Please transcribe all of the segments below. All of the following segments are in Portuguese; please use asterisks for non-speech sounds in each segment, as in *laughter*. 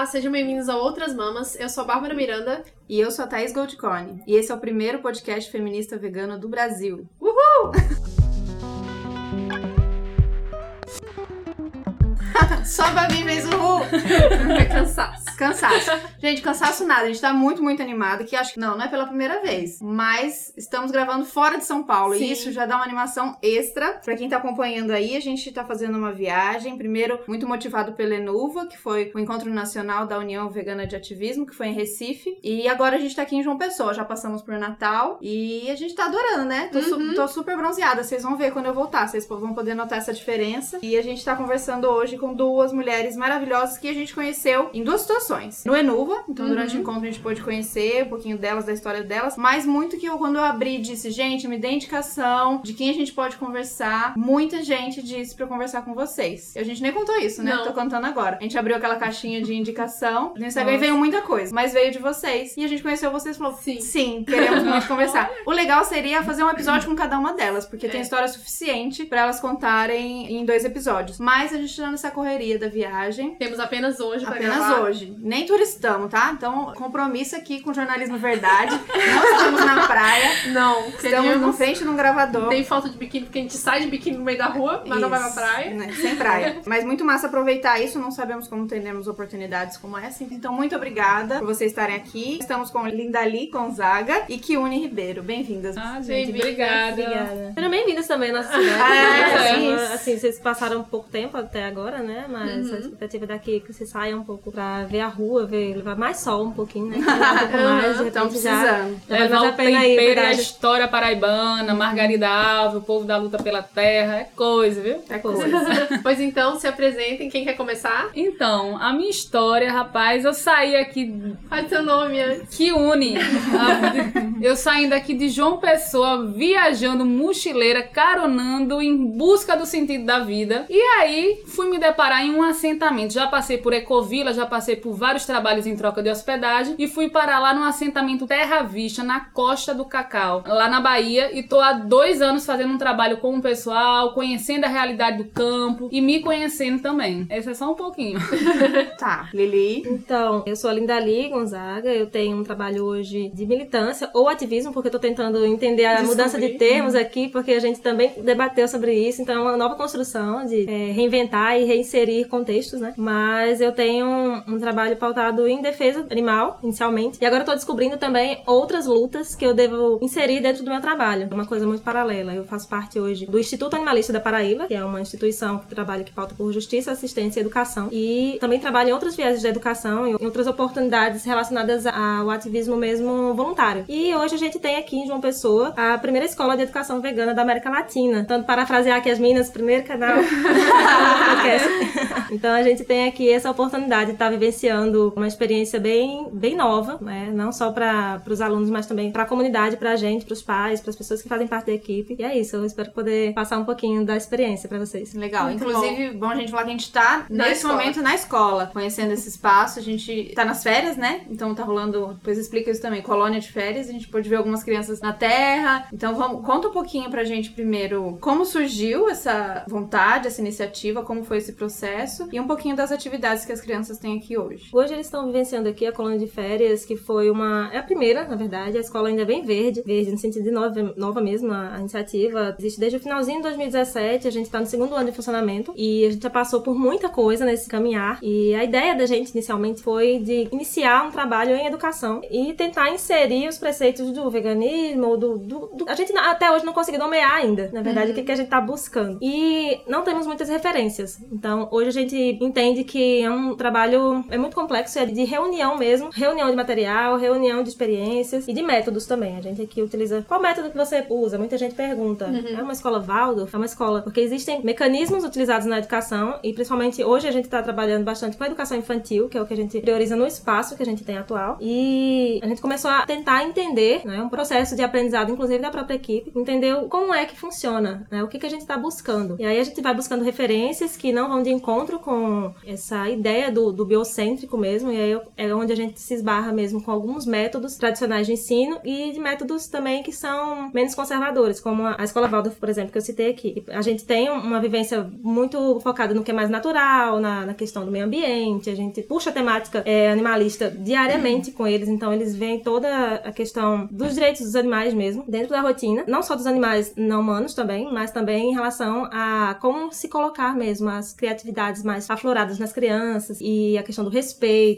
Olá, sejam bem-vindos a Outras Mamas. Eu sou a Bárbara Miranda. E eu sou a Thaís Goldcorn. E esse é o primeiro podcast feminista vegano do Brasil. Uhul! *laughs* Só a Babi fez o uhul. É cansaço. Cansaço. Gente, cansaço nada. A gente tá muito, muito animado. Que acho que não, não é pela primeira vez. Mas estamos gravando fora de São Paulo. Sim. E isso já dá uma animação extra. Pra quem tá acompanhando aí, a gente tá fazendo uma viagem. Primeiro, muito motivado pela Enuva, que foi o Encontro Nacional da União Vegana de Ativismo, que foi em Recife. E agora a gente tá aqui em João Pessoa. Já passamos por Natal. E a gente tá adorando, né? Tô, su- Uhum. tô super bronzeada. Vocês vão ver quando eu voltar. Vocês vão poder notar essa diferença. E a gente tá conversando hoje com duas mulheres maravilhosas que a gente conheceu em duas situações. No Enuva, então Uhum. durante o encontro a gente pôde conhecer um pouquinho delas, da história delas, mas muito que eu, quando eu abri, disse, gente, me dê indicação de quem a gente pode conversar. Muita gente disse pra eu conversar com vocês. A gente nem contou isso, né? Não. Tô contando agora. A gente abriu aquela caixinha de indicação. No Instagram Nossa. veio muita coisa, mas veio de vocês. E a gente conheceu vocês e falou, Sim. sim, queremos muito *laughs* conversar. O legal seria fazer um episódio com cada uma delas, porque tem É. história suficiente pra elas contarem em dois episódios. Mas a gente tá nessa correria da viagem. Temos apenas hoje pra Apenas gravar. hoje. Nem turistamos, tá? Então, compromisso aqui com jornalismo verdade. Não estamos na praia. Não, Estamos na frente de um gravador. Tem falta de biquíni porque a gente sai de biquíni no meio da rua, mas não vai pra Isso, praia. né? Sem praia. *laughs* Mas muito massa aproveitar isso. Não sabemos como teremos oportunidades como essa. Então, muito obrigada por vocês estarem aqui. Estamos com Lindali Gonzaga e Kiune Ribeiro. Bem-vindas. Ah, gente, Bem-vindas. obrigada. Obrigada. Sejam bem-vindas também à nossa *laughs* cidade. Ah, sim. Então, assim, vocês passaram pouco tempo até agora, né? Mas Uhum. a expectativa daqui é que você saia um pouco pra ver a rua, ver, levar mais sol um pouquinho, né? *laughs* Um já. precisando. Já Levar o tempero e a história paraibana, Margarida Alves, o povo da luta pela terra, é coisa, viu? É coisa. *laughs* Pois então, se apresentem. Quem quer começar? Então, a minha história, rapaz, eu saí aqui Faz seu nome antes. que une. *laughs* Eu saindo aqui de João Pessoa, viajando mochileira, caronando em busca do sentido da vida. E aí fui me deparar em um assentamento. Já passei por Ecovila, já passei por vários trabalhos em troca de hospedagem e fui parar lá no assentamento Terra Vista, na Costa do Cacau, lá na Bahia. E tô há dois anos fazendo um trabalho com o pessoal, conhecendo a realidade do campo e me conhecendo também. Esse é só um pouquinho. *laughs* Tá. Lili. Então, eu sou a Linda Lee Gonzaga, eu tenho um trabalho hoje de militância ou ativismo, porque eu tô tentando entender a Descobrir. mudança de termos aqui, porque a gente também debateu sobre isso, então é uma nova construção de é, reinventar e reinserir contextos, né? Mas eu tenho um, um trabalho pautado em defesa animal, inicialmente, e agora eu tô descobrindo também outras lutas que eu devo inserir dentro do meu trabalho, uma coisa muito paralela. Eu faço parte hoje do Instituto Animalista da Paraíba, que é uma instituição que trabalha que pauta por justiça, assistência e educação, e também trabalho em outras viés da educação, em outras oportunidades relacionadas ao ativismo mesmo voluntário. E hoje a gente tem aqui em João Pessoa a primeira escola de educação vegana da América Latina. Tanto parafrasear aqui as meninas, primeiro canal. *laughs* *laughs* Então a gente tem aqui essa oportunidade de estar vivenciando uma experiência bem, bem nova, né? Não só para os alunos, mas também para a comunidade, para a gente, para os pais, para as pessoas que fazem parte da equipe. E é isso, eu espero poder passar um pouquinho da experiência para vocês. Legal. Muito Inclusive, bom. a gente falar que a gente tá Na nesse escola. momento na escola, conhecendo esse espaço. A gente tá nas férias, né? Então tá rolando, depois explica isso também, colônia de férias. A gente pôde ver algumas crianças na terra. Então vamos, conta um pouquinho pra gente primeiro como surgiu essa vontade, essa iniciativa, como foi esse processo e um pouquinho das atividades que as crianças têm aqui hoje. Hoje eles estão vivenciando aqui a colônia de férias, que foi uma. É a primeira, na verdade. A escola ainda é bem verde, verde no sentido de nova, nova mesmo, a, a iniciativa. Existe desde o finalzinho de 2017, a gente está no segundo ano de funcionamento e a gente já passou por muita coisa nesse caminhar. E a ideia da gente inicialmente foi de iniciar um trabalho em educação e tentar inserir os preceitos do veganismo, ou do. do- do- A gente até hoje não conseguiu nomear ainda, na verdade, o que, que a gente tá buscando. E não temos muitas referências. Então, hoje a gente entende que é um trabalho é muito complexo, é de reunião mesmo, reunião de material, reunião de experiências e de métodos também. A gente aqui utiliza qual método que você usa? Muita gente pergunta. É uma escola Waldorf? É uma escola porque existem mecanismos utilizados na educação e principalmente hoje a gente está trabalhando bastante com a educação infantil, que é o que a gente prioriza no espaço que a gente tem atual. E a gente começou a tentar entender, né, um processo de aprendizado, inclusive da própria equipe, entender como é que funciona, né, o que, que a gente está buscando. E aí a gente vai buscando referências que não vão de encontro com essa ideia do, do biocentro mesmo, e aí é onde a gente se esbarra mesmo com alguns métodos tradicionais de ensino e de métodos também que são menos conservadores, como a escola Waldorf, por exemplo, que eu citei aqui. A gente tem uma vivência muito focada no que é mais natural, na, na questão do meio ambiente, a gente puxa a temática é, animalista diariamente com eles, então eles veem toda a questão dos direitos dos animais mesmo dentro da rotina, não só dos animais não humanos também, mas também em relação a como se colocar mesmo as criatividades mais afloradas nas crianças e a questão do respeito,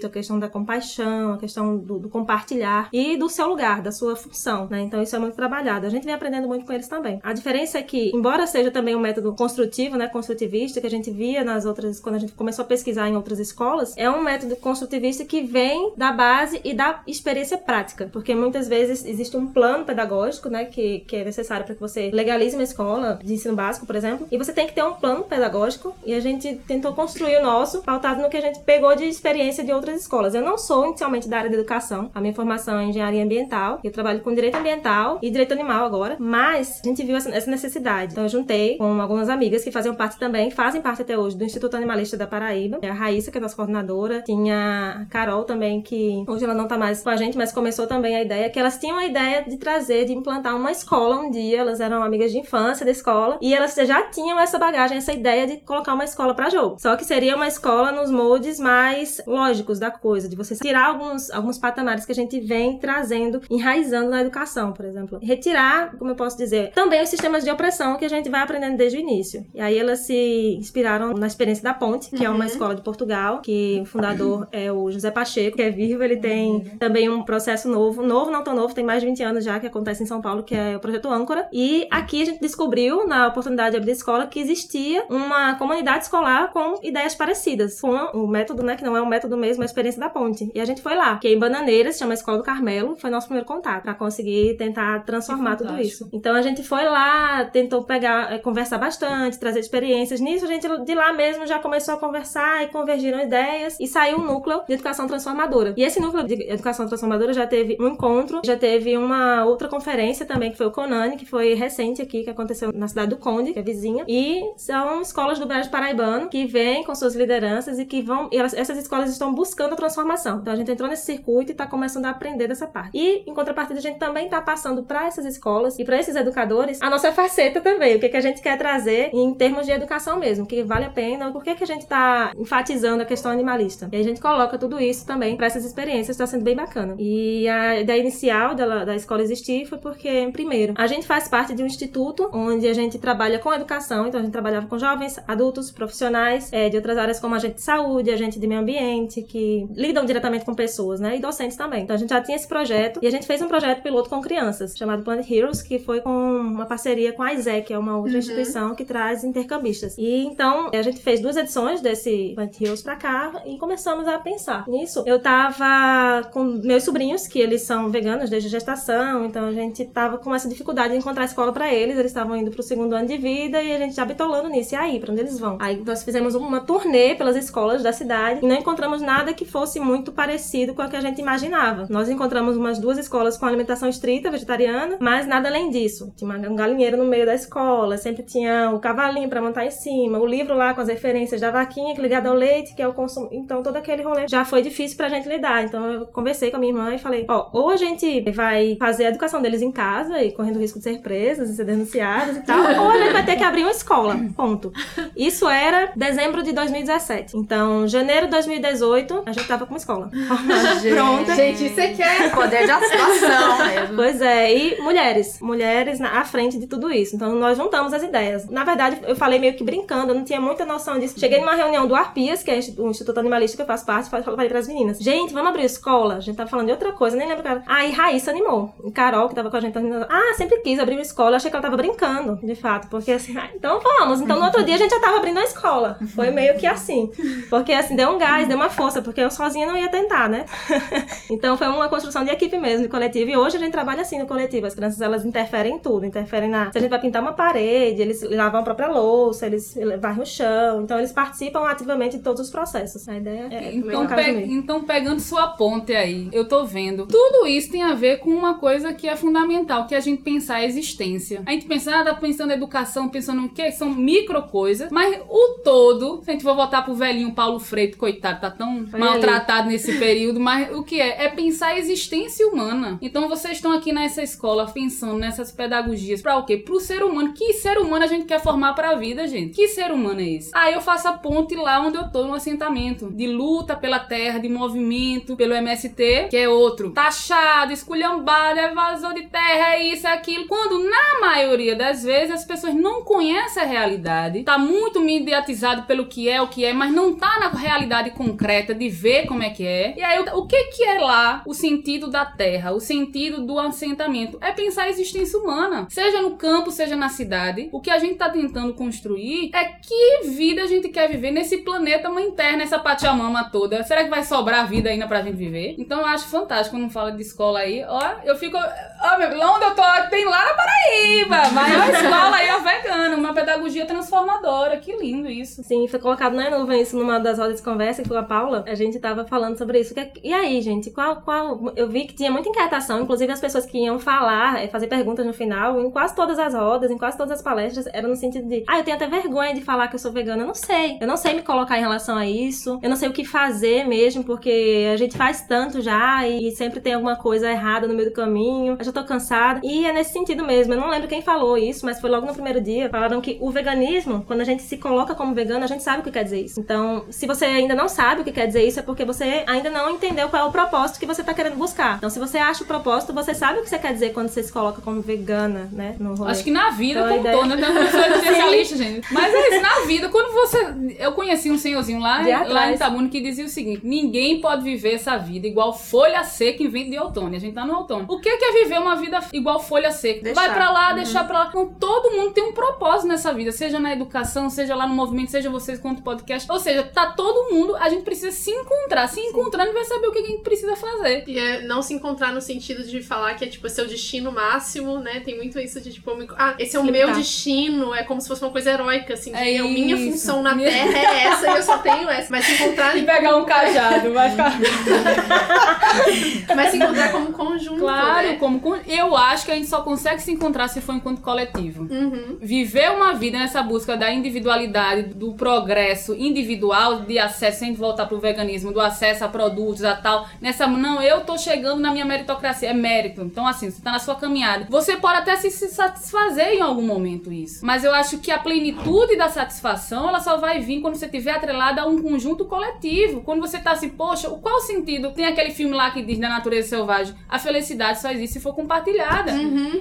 a questão da compaixão, a questão do, do compartilhar e do seu lugar, da sua função, né? Então isso é muito trabalhado. A gente vem aprendendo muito com eles também. A diferença é que, embora seja também um método construtivo, né, construtivista, que a gente via nas outras, quando a gente começou a pesquisar em outras escolas, é um método construtivista que vem da base e da experiência prática, porque muitas vezes existe um plano pedagógico, né, que, que é necessário para que você legalize uma escola de ensino básico, por exemplo, e você tem que ter um plano pedagógico e a gente tentou construir o nosso pautado no que a gente pegou de experiência de outras escolas. Eu não sou inicialmente da área de educação, a minha formação é engenharia ambiental, eu trabalho com direito ambiental e direito animal agora, mas a gente viu essa necessidade. Então eu juntei com algumas amigas que faziam parte também, fazem parte até hoje do Instituto Animalista da Paraíba, a Raíssa, que é nossa coordenadora, tinha a Carol também, que hoje ela não tá mais com a gente, mas começou também a ideia, que elas tinham a ideia de trazer, de implantar uma escola um dia, elas eram amigas de infância da escola, e elas já tinham essa bagagem, essa ideia de colocar uma escola para jogo. Só que seria uma escola nos moldes mais lógicos da coisa, de você tirar alguns, alguns patamares que a gente vem trazendo, enraizando na educação, por exemplo. Retirar, como eu posso dizer, também os sistemas de opressão que a gente vai aprendendo desde o início. E aí elas se inspiraram na experiência da Ponte, que uhum. é uma uhum. escola de Portugal, que o fundador é o José Pacheco, que é vivo, ele tem uhum. também um processo novo, novo, não tão novo, tem mais de 20 anos já, que acontece em São Paulo, que é o Projeto Âncora. E aqui a gente descobriu, na oportunidade de abrir a escola, que existia uma comunidade escolar com ideias parecidas, com o método, né, que não é um método mesmo, a experiência da ponte. E a gente foi lá, que é em Bananeiras, chama Escola do Carmelo, foi nosso primeiro contato, para conseguir tentar transformar tudo isso. Então a gente foi lá, tentou pegar, é, conversar bastante, trazer experiências. Nisso a gente de lá mesmo já começou a conversar e convergiram ideias e saiu um núcleo de educação transformadora. E esse núcleo de educação transformadora já teve um encontro, já teve uma outra conferência também, que foi o Conani, que foi recente aqui, que aconteceu na cidade do Conde, que é vizinha. E são escolas do Brasil Paraibano que vêm com suas lideranças e que vão. E elas, essas escolas estão buscando a transformação. Então a gente entrou nesse circuito e está começando a aprender dessa parte. E, em contrapartida, a gente também está passando para essas escolas e para esses educadores a nossa *laughs* faceta também. O que, que a gente quer trazer em termos de educação mesmo, que vale a pena. Por que, que a gente está enfatizando a questão animalista? E a gente coloca tudo isso também para essas experiências, está sendo bem bacana. E a ideia inicial da, da escola existir foi porque, primeiro, a gente faz parte de um instituto onde a gente trabalha com educação, então a gente trabalhava com jovens, adultos, profissionais é, de outras áreas como agente de saúde, agente de meio ambiente, que lidam diretamente com pessoas, né? E docentes também. Então a gente já tinha esse projeto e a gente fez um projeto piloto com crianças, chamado Planet Heroes, que foi com uma parceria com a ISEC, que é uma outra uhum. instituição que traz intercambistas. E então a gente fez duas edições desse Planet Heroes pra cá e começamos a pensar nisso. Eu tava com meus sobrinhos, que eles são veganos desde gestação, então a gente tava com essa dificuldade de encontrar escola para eles, eles estavam indo pro segundo ano de vida e a gente já bitolando nisso. E aí, pra onde eles vão? Aí nós fizemos uma turnê pelas escolas da cidade e não encontramos nada que fosse muito parecido com o que a gente imaginava. Nós encontramos umas duas escolas com alimentação estrita, vegetariana, mas nada além disso. Tinha um galinheiro no meio da escola, sempre tinha o cavalinho para montar em cima, o livro lá com as referências da vaquinha ligada ao leite, que é o consumo. Então todo aquele rolê já foi difícil pra gente lidar. Então eu conversei com a minha irmã e falei: ó, ou a gente vai fazer a educação deles em casa e correndo o risco de ser presas e ser denunciadas e tal, ou a gente vai ter que abrir uma escola. Ponto. Isso era dezembro de 2017. Então, janeiro de 2018, a gente tava com uma escola. *laughs* Pronta. Gente, isso é é poder de atuação *laughs* mesmo. Pois é, e mulheres. Mulheres na, à frente de tudo isso. Então, nós juntamos as ideias. Na verdade, eu falei meio que brincando, eu não tinha muita noção disso. Cheguei numa reunião do Arpias, que é o Instituto Animalista que eu faço parte, falei para as meninas: gente, vamos abrir escola? A gente tava falando de outra coisa, nem lembro cara. Aí Raíssa animou. E Carol, que tava com a gente, ah, sempre quis abrir uma escola. Eu achei que ela tava brincando, de fato. Porque assim, ah, então vamos. Então no outro dia a gente já tava abrindo a escola. Foi meio que assim. Porque assim, deu um gás, deu uma força, porque eu sozinha não ia tentar, né? *laughs* então foi uma construção de equipe mesmo, de coletivo. E hoje a gente trabalha assim no coletivo. As crianças, elas interferem em tudo. Interferem na... Se a gente vai pintar uma parede, eles lavam a própria louça, eles varrem o chão. Então eles participam ativamente de todos os processos. A ideia é... Então, pe então pegando sua ponte aí, eu tô vendo. Tudo isso tem a ver com uma coisa que é fundamental, que é a gente pensar a existência. A gente pensar, ah, tá pensando em educação, pensando no que são micro coisas, mas o todo, se a gente for voltar pro velhinho Paulo Freire, coitado, tá tão Foi maltratado nesse período, mas o que é? É pensar a existência humana. Então vocês estão aqui nessa escola pensando nessas pedagogias pra o quê? Pro ser humano. Que ser humano a gente quer formar pra vida, gente? Que ser humano é esse? Aí eu faço a ponte lá onde eu tô, no assentamento. De luta pela terra, de movimento, pelo MST, que é outro. Taxado, esculhambado, evasor de terra, é isso, é aquilo. Quando, na maioria das vezes, as pessoas não conhecem a realidade. Tá muito mediatizado pelo que é, o que é, mas não tá na realidade concreta de ver como é que é. E aí, o, que que é lá o sentido da terra, o sentido do assentamento? É pensar a existência humana. Seja no campo, seja na cidade. O que a gente tá tentando construir é que vida a gente quer viver nesse planeta mãe terra, nessa Pachamama toda. Será que vai sobrar vida ainda pra gente viver? Então eu acho fantástico quando fala de escola aí. Ó, eu fico. Ó, meu, lá onde eu tô, tem lá na Paraíba. Maior escola aí, ó, vegana. Uma pedagogia transformadora. Que lindo isso. Sim, foi colocado na nuvem isso numa das rodas de conversa com a Paula. A gente tava falando sobre isso. Que- E aí, gente, qual, qual. Eu vi que tinha muita inquietação, inclusive as pessoas que iam falar, eh, fazer perguntas no final, em quase todas as rodas, em quase todas as palestras, era no sentido de, ah, eu tenho até vergonha de falar que eu sou vegana. Eu não sei. Eu não sei me colocar em relação a isso. Eu não sei o que fazer mesmo, porque a gente faz tanto já e sempre tem alguma coisa errada no meio do caminho. Eu já tô cansada. E é nesse sentido mesmo. Eu não lembro quem falou isso, mas foi logo no primeiro dia. Falaram que o veganismo, quando a gente se coloca como vegano, a gente sabe o que quer dizer isso. Então, se você ainda não sabe o que quer dizer isso, é porque você ainda não entendeu qual é o propósito que você tá querendo buscar. Então, se você acha o propósito, você sabe o que você quer dizer quando você se coloca como vegana, né? No rolê. Acho que na vida Então, como ideia- todo, né? Eu *laughs* não sou especialista, gente. Mas é isso, na vida, quando você. Eu conheci um senhorzinho lá, lá em atrás. Itabuna que dizia o seguinte: ninguém pode viver essa vida igual folha seca em vento de outono. E A gente tá no outono. O que que é viver uma vida igual folha seca? Deixar. Vai pra lá, deixar pra lá. Então, todo mundo tem um propósito nessa vida, seja na educação, seja lá no movimento, seja vocês quanto podcast. Ou seja, tá todo mundo, a gente precisa se encontrar. Se encontrando, vai saber o que a gente precisa fazer. E é não se encontrar no sentido de falar que é tipo seu destino máximo, né? Tem muito isso de tipo, ah, esse é o Se meu destino, é como se fosse uma coisa heróica, assim, de É eu- minha função na Minha- Terra é essa e eu só tenho essa. Mas se encontrar, *laughs* E pegar um cajado, vai ficar. *laughs* mas se encontrar como conjunto, Claro, né? como com- eu acho que a gente só consegue se encontrar se for enquanto coletivo. Uhum. Viver uma vida nessa busca da individualidade, do progresso individual, de acesso, sem voltar pro veganismo, do acesso a produtos, a tal. Nessa, não, eu tô chegando na minha meritocracia, é mérito. Então, assim, você tá na sua caminhada. Você pode até se, se satisfazer em algum momento isso. Mas eu acho que a plenitude da satisfação, ela só vai vir quando você tiver atrelada a um conjunto coletivo. Quando você tá assim, poxa, o- qual sentido? Tem aquele filme lá que diz da natureza selvagem, a felicidade só existe se for compartilhada.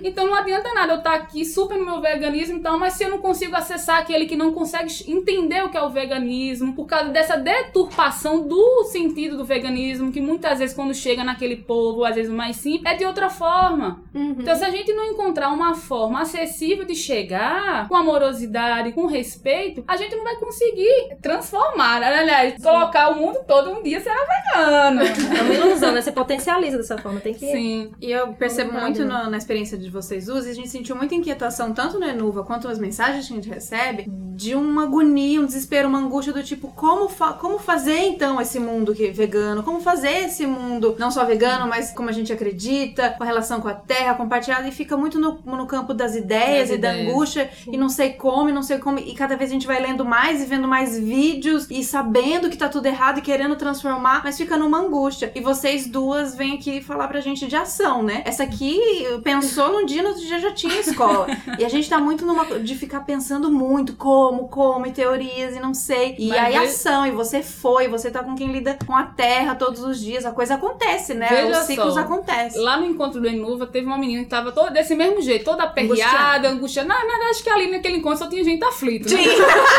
Então não adianta nada eu estar aqui super no meu veganismo, então, mas se eu não consigo acessar aquele que não consegue entender o que é o veganismo, por causa dessa deturpação do sentido do veganismo, que muitas vezes quando chega naquele povo, às vezes mais simples, é de outra forma. Uhum. Então, se a gente não encontrar uma forma acessível de chegar, com amorosidade, com respeito, a gente não vai conseguir transformar, né? aliás, colocar o mundo todo um dia será vegano. É uma ilusão, né? Você potencializa dessa forma. Tem que. Sim. E eu percebo muito né? no- na experiência de vocês duas, e a gente sentiu muita inquietação, tanto no Enuva quanto nas mensagens que a gente recebe, de uma agonia, um desespero, uma angústia do tipo, como, fa- como fazer então esse mundo que é vegano? Como fazer esse mundo, não só vegano, mas como a gente acredita, com a relação com a terra compartilhada, e fica muito no, no campo das ideias Das e da ideias. angústia, e não sei como, e não sei como, e cada vez a gente vai lendo mais e vendo mais vídeos, e sabendo que tá tudo errado e querendo transformar, mas fica numa angústia. E vocês duas vêm aqui falar pra gente de ação, né? Essa aqui pensou num dia, no outro dia já tinha escola. *laughs* e a gente tá muito numa. de ficar pensando muito como, como, e teorias, e não sei. E Mas aí ve- ação, e você foi, você tá com quem lida com a terra todos os dias, a coisa acontece, né? Veja Os ciclos só. acontecem. Lá no encontro do Enuva, teve uma menina que tava toda desse mesmo jeito, toda aperreada, angustiada. Na verdade, acho que ali naquele encontro só tinha gente aflita. Né? *laughs*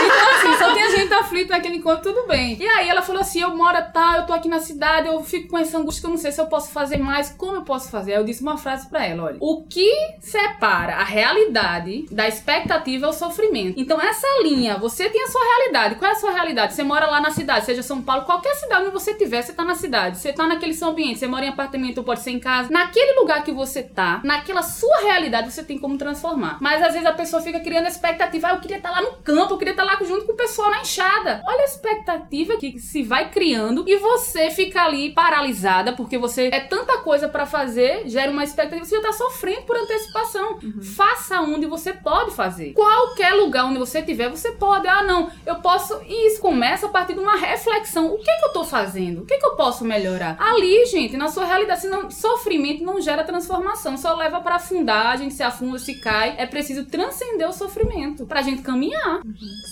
Então, assim, só tinha gente aflita naquele encontro, tudo bem. E aí ela falou assim: eu moro tá, eu tô aqui na cidade, eu fico com essa angústia que eu não sei se eu posso fazer mais, como eu posso fazer? Aí eu disse uma frase pra ela: olha, o que separa a realidade da expectativa é o sofrimento. Então, essa linha, você tem a sua realidade. Qual é a sua realidade? Você mora lá na cidade, seja São Paulo, qualquer cidade onde você tiver, você tá na cidade. Você tá naquele seu ambiente, você mora em apartamento, ou pode ser em casa. Naquele lugar que você tá, naquela sua realidade, você tem como transformar. Mas às vezes a pessoa fica criando expectativa, ah, eu queria estar lá no campo, eu queria estar lá junto com o pessoal na enxada. Olha a expectativa que se vai criando e você fica ali paralisada, porque você é tanta coisa pra fazer, gera uma expectativa, você já tá sofrendo por antecipação. Faça onde você pode fazer. Qualquer lugar onde você tiver, você pode. Ah, não, eu posso. E isso começa a partir de uma reflexão. O que é que eu tô fazendo? O que é que eu posso melhorar? Ali, gente, na sua realidade, senão, sofrimento não gera transformação, só leva para afundar, a gente se afunda, se cai. É preciso transcender o sofrimento pra gente caminhar.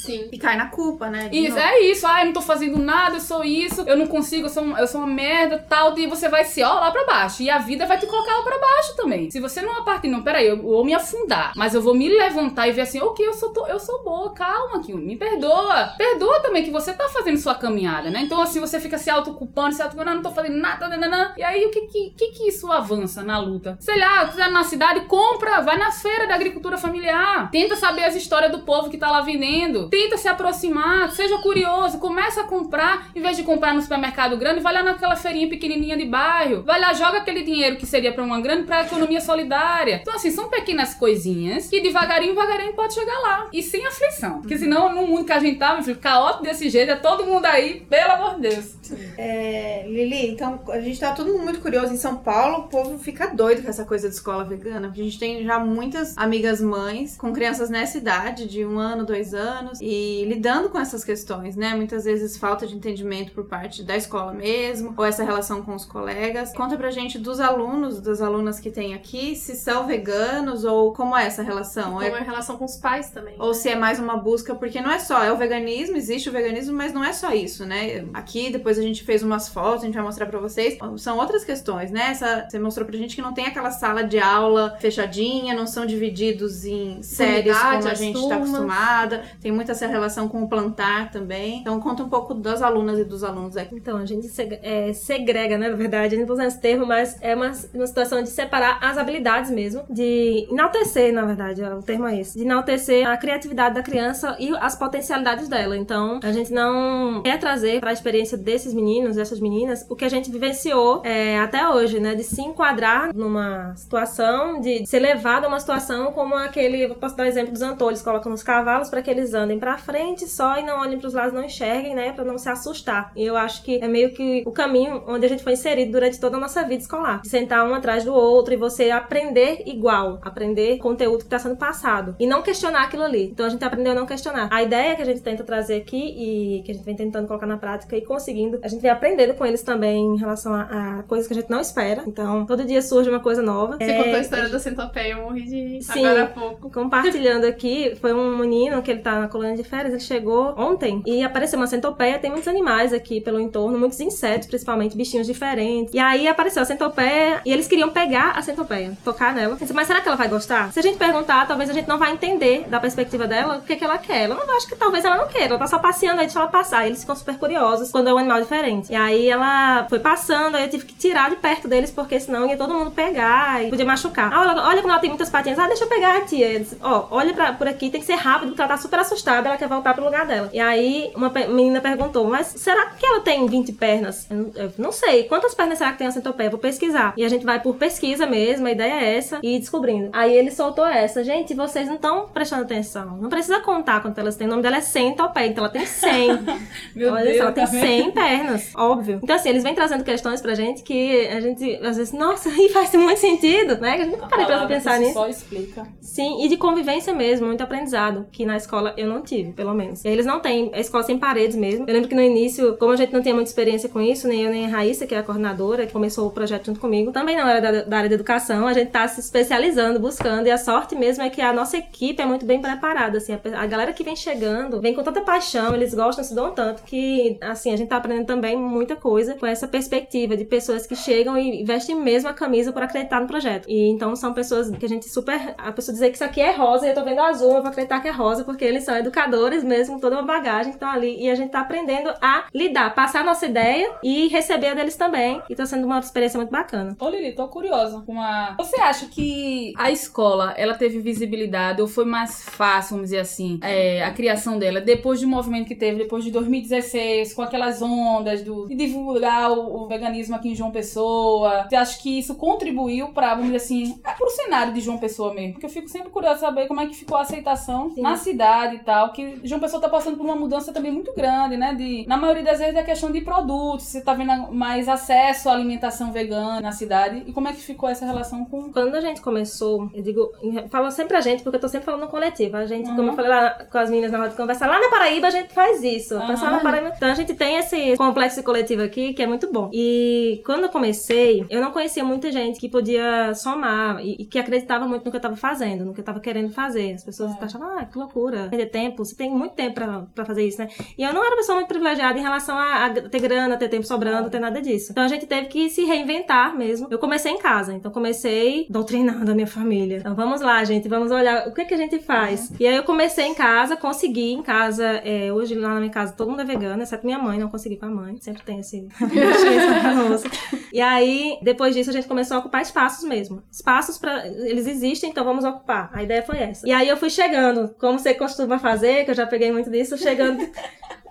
Sim. E cai na culpa, né? De Isso, novo. é isso. Ah, eu não tô fazendo nada, eu sou isso, eu não consigo, eu sou, eu sou uma merda, tal. E você vai se, ó, lá pra baixo. E a vida vai te colocar lá pra baixo também. Se você não é partir, não, peraí, eu vou me afundar. Mas eu vou me levantar e ver assim, ok, eu sou, eu sou boa, calma aqui, me perdoa. Perdoa também que você tá fazendo sua caminhada, né? Então, assim, você fica se autoculpando, se autoculpando, ah, não tô fazendo nada, nananã. E aí, o que que, que que isso avança na luta? Sei lá, tá na cidade, compra, vai na feira da agricultura familiar. Tenta saber as histórias do povo que tá lá vendendo. Tenta se aproximar, seja curioso, começa a comprar, em vez de comprar no supermercado grande, vai lá naquela feirinha pequenininha de bairro. Vai lá, joga aquele dinheiro que seria pra uma grande pra economia solidária. Então, assim, são pequenas coisinhas que devagarinho, devagarinho pode chegar lá. E sem aflição. Porque senão, no mundo que a gente tá, meu filho, caótico desse jeito, é todo mundo aí, pelo amor de Deus. É, Lili, então a gente tá todo mundo muito curioso. Em São Paulo, o povo fica doido com essa coisa de escola vegana. A gente tem já muitas amigas mães com crianças nessa idade, de um ano, dois anos, e lidando com essas questões, né? Muitas vezes falta de entendimento por parte da escola mesmo, ou essa relação com os colegas. Conta pra gente dos alunos, das alunas que tem aqui, se são veganos ou como é essa relação. Como É- é a relação com os pais também. ou se é mais uma busca, porque não é só, é o veganismo, existe o veganismo, mas não é só isso, né? Aqui, depois a gente fez umas fotos, a gente vai mostrar pra vocês. São outras questões, né? Essa, você mostrou pra gente que não tem aquela sala de aula fechadinha, não são divididos em séries Unidade, como a gente tá turmas. acostumada. Tem muita essa relação com o plantar também. Então conta um pouco das alunas e dos alunos aqui. Então, a gente seg- é, segrega, né, na verdade, não usa esse termo, mas é uma, uma situação de separar as habilidades mesmo, de enaltecer, na verdade, o termo é esse, de enaltecer a criatividade da criança e as potencialidades dela. Então, a gente não quer trazer para a experiência desses meninos, dessas meninas, o que a gente vivenciou é, até hoje, né, de se enquadrar numa situação, de ser levado a uma situação como aquele, eu posso dar exemplo dos antolhos, colocam nos cavalos para que eles andem para frente só e não olhem para os lados, não enxerguem, né, para não se assustar. E eu acho que é meio que o caminho onde a gente foi inserido durante toda a nossa vida escolar. De sentar um atrás do outro e você aprender igual, aprender conteúdo que está sendo passado e não questionar aquilo ali. Então a gente aprendeu a não questionar. A ideia que a gente tenta trazer aqui e que a gente vem tentando colocar na prática e conseguindo, a gente vem aprendendo com eles também em relação a, a coisas que a gente não espera. Então todo dia surge uma coisa nova. Você É, contou a história da centopeia, eu morri de rir Sim. agora há pouco. Compartilhando aqui, foi um menino que ele tá na colônia de férias, ele chegou ontem e apareceu uma centopeia, tem muitos animais aqui pelo entorno, muitos insetos, principalmente, bichinhos diferentes. E aí apareceu a centopeia e eles queriam pegar a centopeia, tocar nela. Disse, Mas será que ela vai gostar? Se a gente perguntar, talvez a gente não vai entender da perspectiva dela o que, que ela quer. Ela não acho que talvez ela não queira, ela tá só passeando aí, deixa ela passar. E eles ficam super curiosos quando é um animal diferente. E aí ela foi passando, aí eu tive que tirar de perto deles, porque senão ia todo mundo pegar e podia machucar. Ah, olha, olha como ela tem muitas patinhas. Ah, deixa eu pegar a tia. Disse, Ó, olha pra, por aqui, tem que ser rápido, porque ela tá super assustada, ela quer voltar pro lugar dela. E aí uma pe- menina perguntou, mas será que ela tem 20 pernas? Eu, não- eu não sei. Quantas pernas será que tem a centopeia? Vou pesquisar. E a gente vai por pesquisa mesmo, a ideia é essa, e ir descobrindo. Aí ele soltou essa. Gente, vocês não estão prestando atenção. Não precisa contar quanto elas têm. O nome dela é centopeia, então ela tem 100. *laughs* Meu Olha Deus, ela tem tá vendo? 100 pernas, óbvio. Então, assim, eles vêm trazendo questões pra gente que a gente, às vezes, nossa, *laughs* e faz muito sentido, né? Que a gente nunca parei pra pensar nisso. Só explica. Sim, e de convivência mesmo, muito aprendizado, que na escola eu não tive, pelo menos. Eles não têm, a escola sem paredes mesmo. Eu lembro que no início, como a gente não tinha muita experiência com isso, nem eu nem a Raíssa, que é a coordenadora, que começou o projeto junto comigo, também não era da, da área da educação, a gente tá se especializando, buscando, e a sorte mesmo é que a nossa equipe é muito bem preparada, assim, a, a galera que vem chegando, vem com tanta paixão, eles gostam, se dão tanto, que, assim, a gente tá aprendendo também muita coisa com essa perspectiva de pessoas que chegam e vestem mesmo a camisa por acreditar no projeto. E então são pessoas que a gente super. A pessoa dizer que isso aqui é rosa e eu tô vendo azul, eu vou acreditar que é rosa, porque eles são educadores mesmo, toda uma bagagem que estão ali. E a gente tá aprendendo a lidar, passar a nossa ideia e receber a deles também. E tá sendo uma experiência muito bacana. Ô Lili, tô curiosa com a... Você acha que a escola, ela teve visibilidade ou foi mais fácil, vamos dizer assim, é, a criação dela depois do movimento que teve, depois de 2016, com aquelas ondas do, de divulgar o, o veganismo aqui em João Pessoa? Você acha que isso contribuiu pra, vamos dizer assim, é pro cenário de João Pessoa mesmo? Porque eu fico sempre curiosa de saber como é que ficou a aceitação Sim. na cidade e tal, que João Pessoa tá passando por uma mudança também muito grande, né? De, na maioria das vezes é questão de produtos, você tá vendo mais acesso à alimentação vegana na cidade. E como é que ficou essa relação com Quando a gente começou, eu digo, falo sempre a gente, porque eu tô sempre falando no coletivo. A gente, Uhum. como eu falei lá, com as meninas na roda de conversa. Lá na Paraíba a gente faz isso. O pessoal na Ah. Então a gente tem esse complexo coletivo aqui que é muito bom. E quando eu comecei, eu não conhecia muita gente que podia somar e, e que acreditava muito no que eu tava fazendo, no que eu tava querendo fazer. As pessoas achavam, ah, que loucura, perder tempo. Você tem muito tempo pra, pra fazer isso, né? E eu não era uma pessoa muito privilegiada em relação a, a ter grana, ter tempo sobrando, ter nada disso. Então a gente teve que se reinventar mesmo. Eu comecei em casa, então comecei doutrinando a minha família. Então vamos lá, gente, vamos olhar o que, que a gente faz. E aí eu comecei em casa, consegui em casa. é, hoje lá na minha casa todo mundo é vegano, exceto minha mãe, não consegui com a mãe. Sempre tem esse. *laughs* e aí, depois disso, a gente começou a ocupar espaços mesmo. Espaços para Eles existem, então vamos ocupar. A ideia foi essa. E aí eu fui chegando, como você costuma fazer, que eu já peguei muito disso, chegando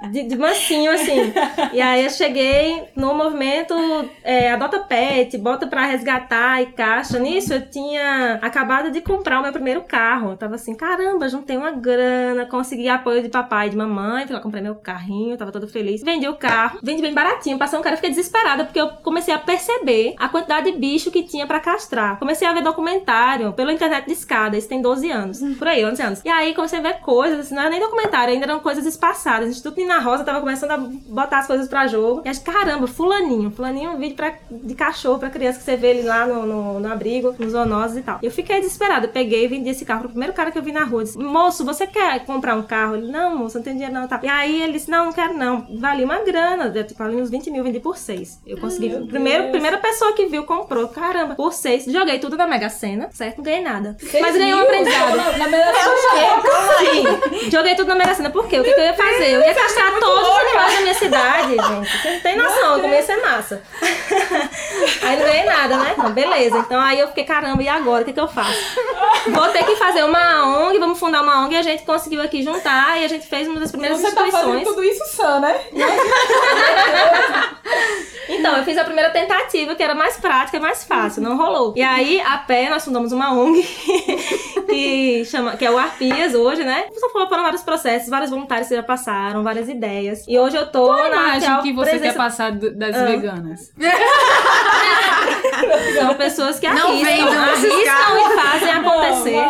de, de mansinho, assim. E aí eu cheguei no movimento é, Adota Pet, bota pra resgatar e caixa. Nisso eu tinha acabado de comprar o meu primeiro carro. Eu tava assim, caramba, juntei uma grana, consegui apoio de papai e de mamãe. Fui lá, comprei meu carrinho, tava todo feliz. Vendi o carro, vendi bem baratinho. Passou um cara, fiquei desesperada, porque eu comecei a perceber a quantidade de bicho que tinha pra castrar. Comecei a ver documentário pela internet de escada, isso tem 12 anos. Por aí, 11 anos. E aí comecei a ver coisas, assim, não era nem documentário, ainda eram coisas espaçadas. Instituto Nina Rosa tava começando a botar as coisas pra jogo. E acho, caramba, fulaninho. Fulaninho é um vídeo pra, de cachorro pra criança que você vê ele lá no, no, no abrigo, nos zoonoses e tal. E eu fiquei desesperada. Eu peguei e vendi esse carro pro primeiro cara que eu vi na rua. Eu Disse, moço, você quer comprar um carro? Ele, não, moço, não tem dinheiro não. Tá. E aí ele disse, não, não quero não. Valia uma grana. Eu, tipo, ali uns 20 mil, vendi por 6. Eu consegui. Primeiro, primeira pessoa que viu, comprou. Caramba, por 6. Joguei tudo na Mega Sena, certo? Não ganhei nada. Mas ganhei um aprendizado. Na, na Mega Sim. Joguei tudo na Mega Sena. Por quê? O que, que eu ia fazer? Eu ia castrar todos os animais da minha cidade, gente. Você não tem noção, como ia ser massa. *laughs* aí não ganhei nada, né? Então, beleza. Então aí eu fiquei, caramba, e agora? O que, que eu faço? Vou ter que fazer uma ONG, vamos fundar uma ONG e a gente conseguiu aqui juntar e a gente fez uma das primeiras Você tá fazendo instituições. tudo isso sã, né? *laughs* Então, eu fiz a primeira tentativa, que era mais prática e mais fácil, não rolou. E aí, a pé, nós fundamos uma ONG, *laughs* que, chama, que é o Arpias hoje, né? Só foram vários processos, vários voluntários que já passaram, várias ideias. E hoje eu tô Qual na imagem que você quer passar das Ah. veganas? *laughs* São pessoas que Não arriscam, e fazem acontecer.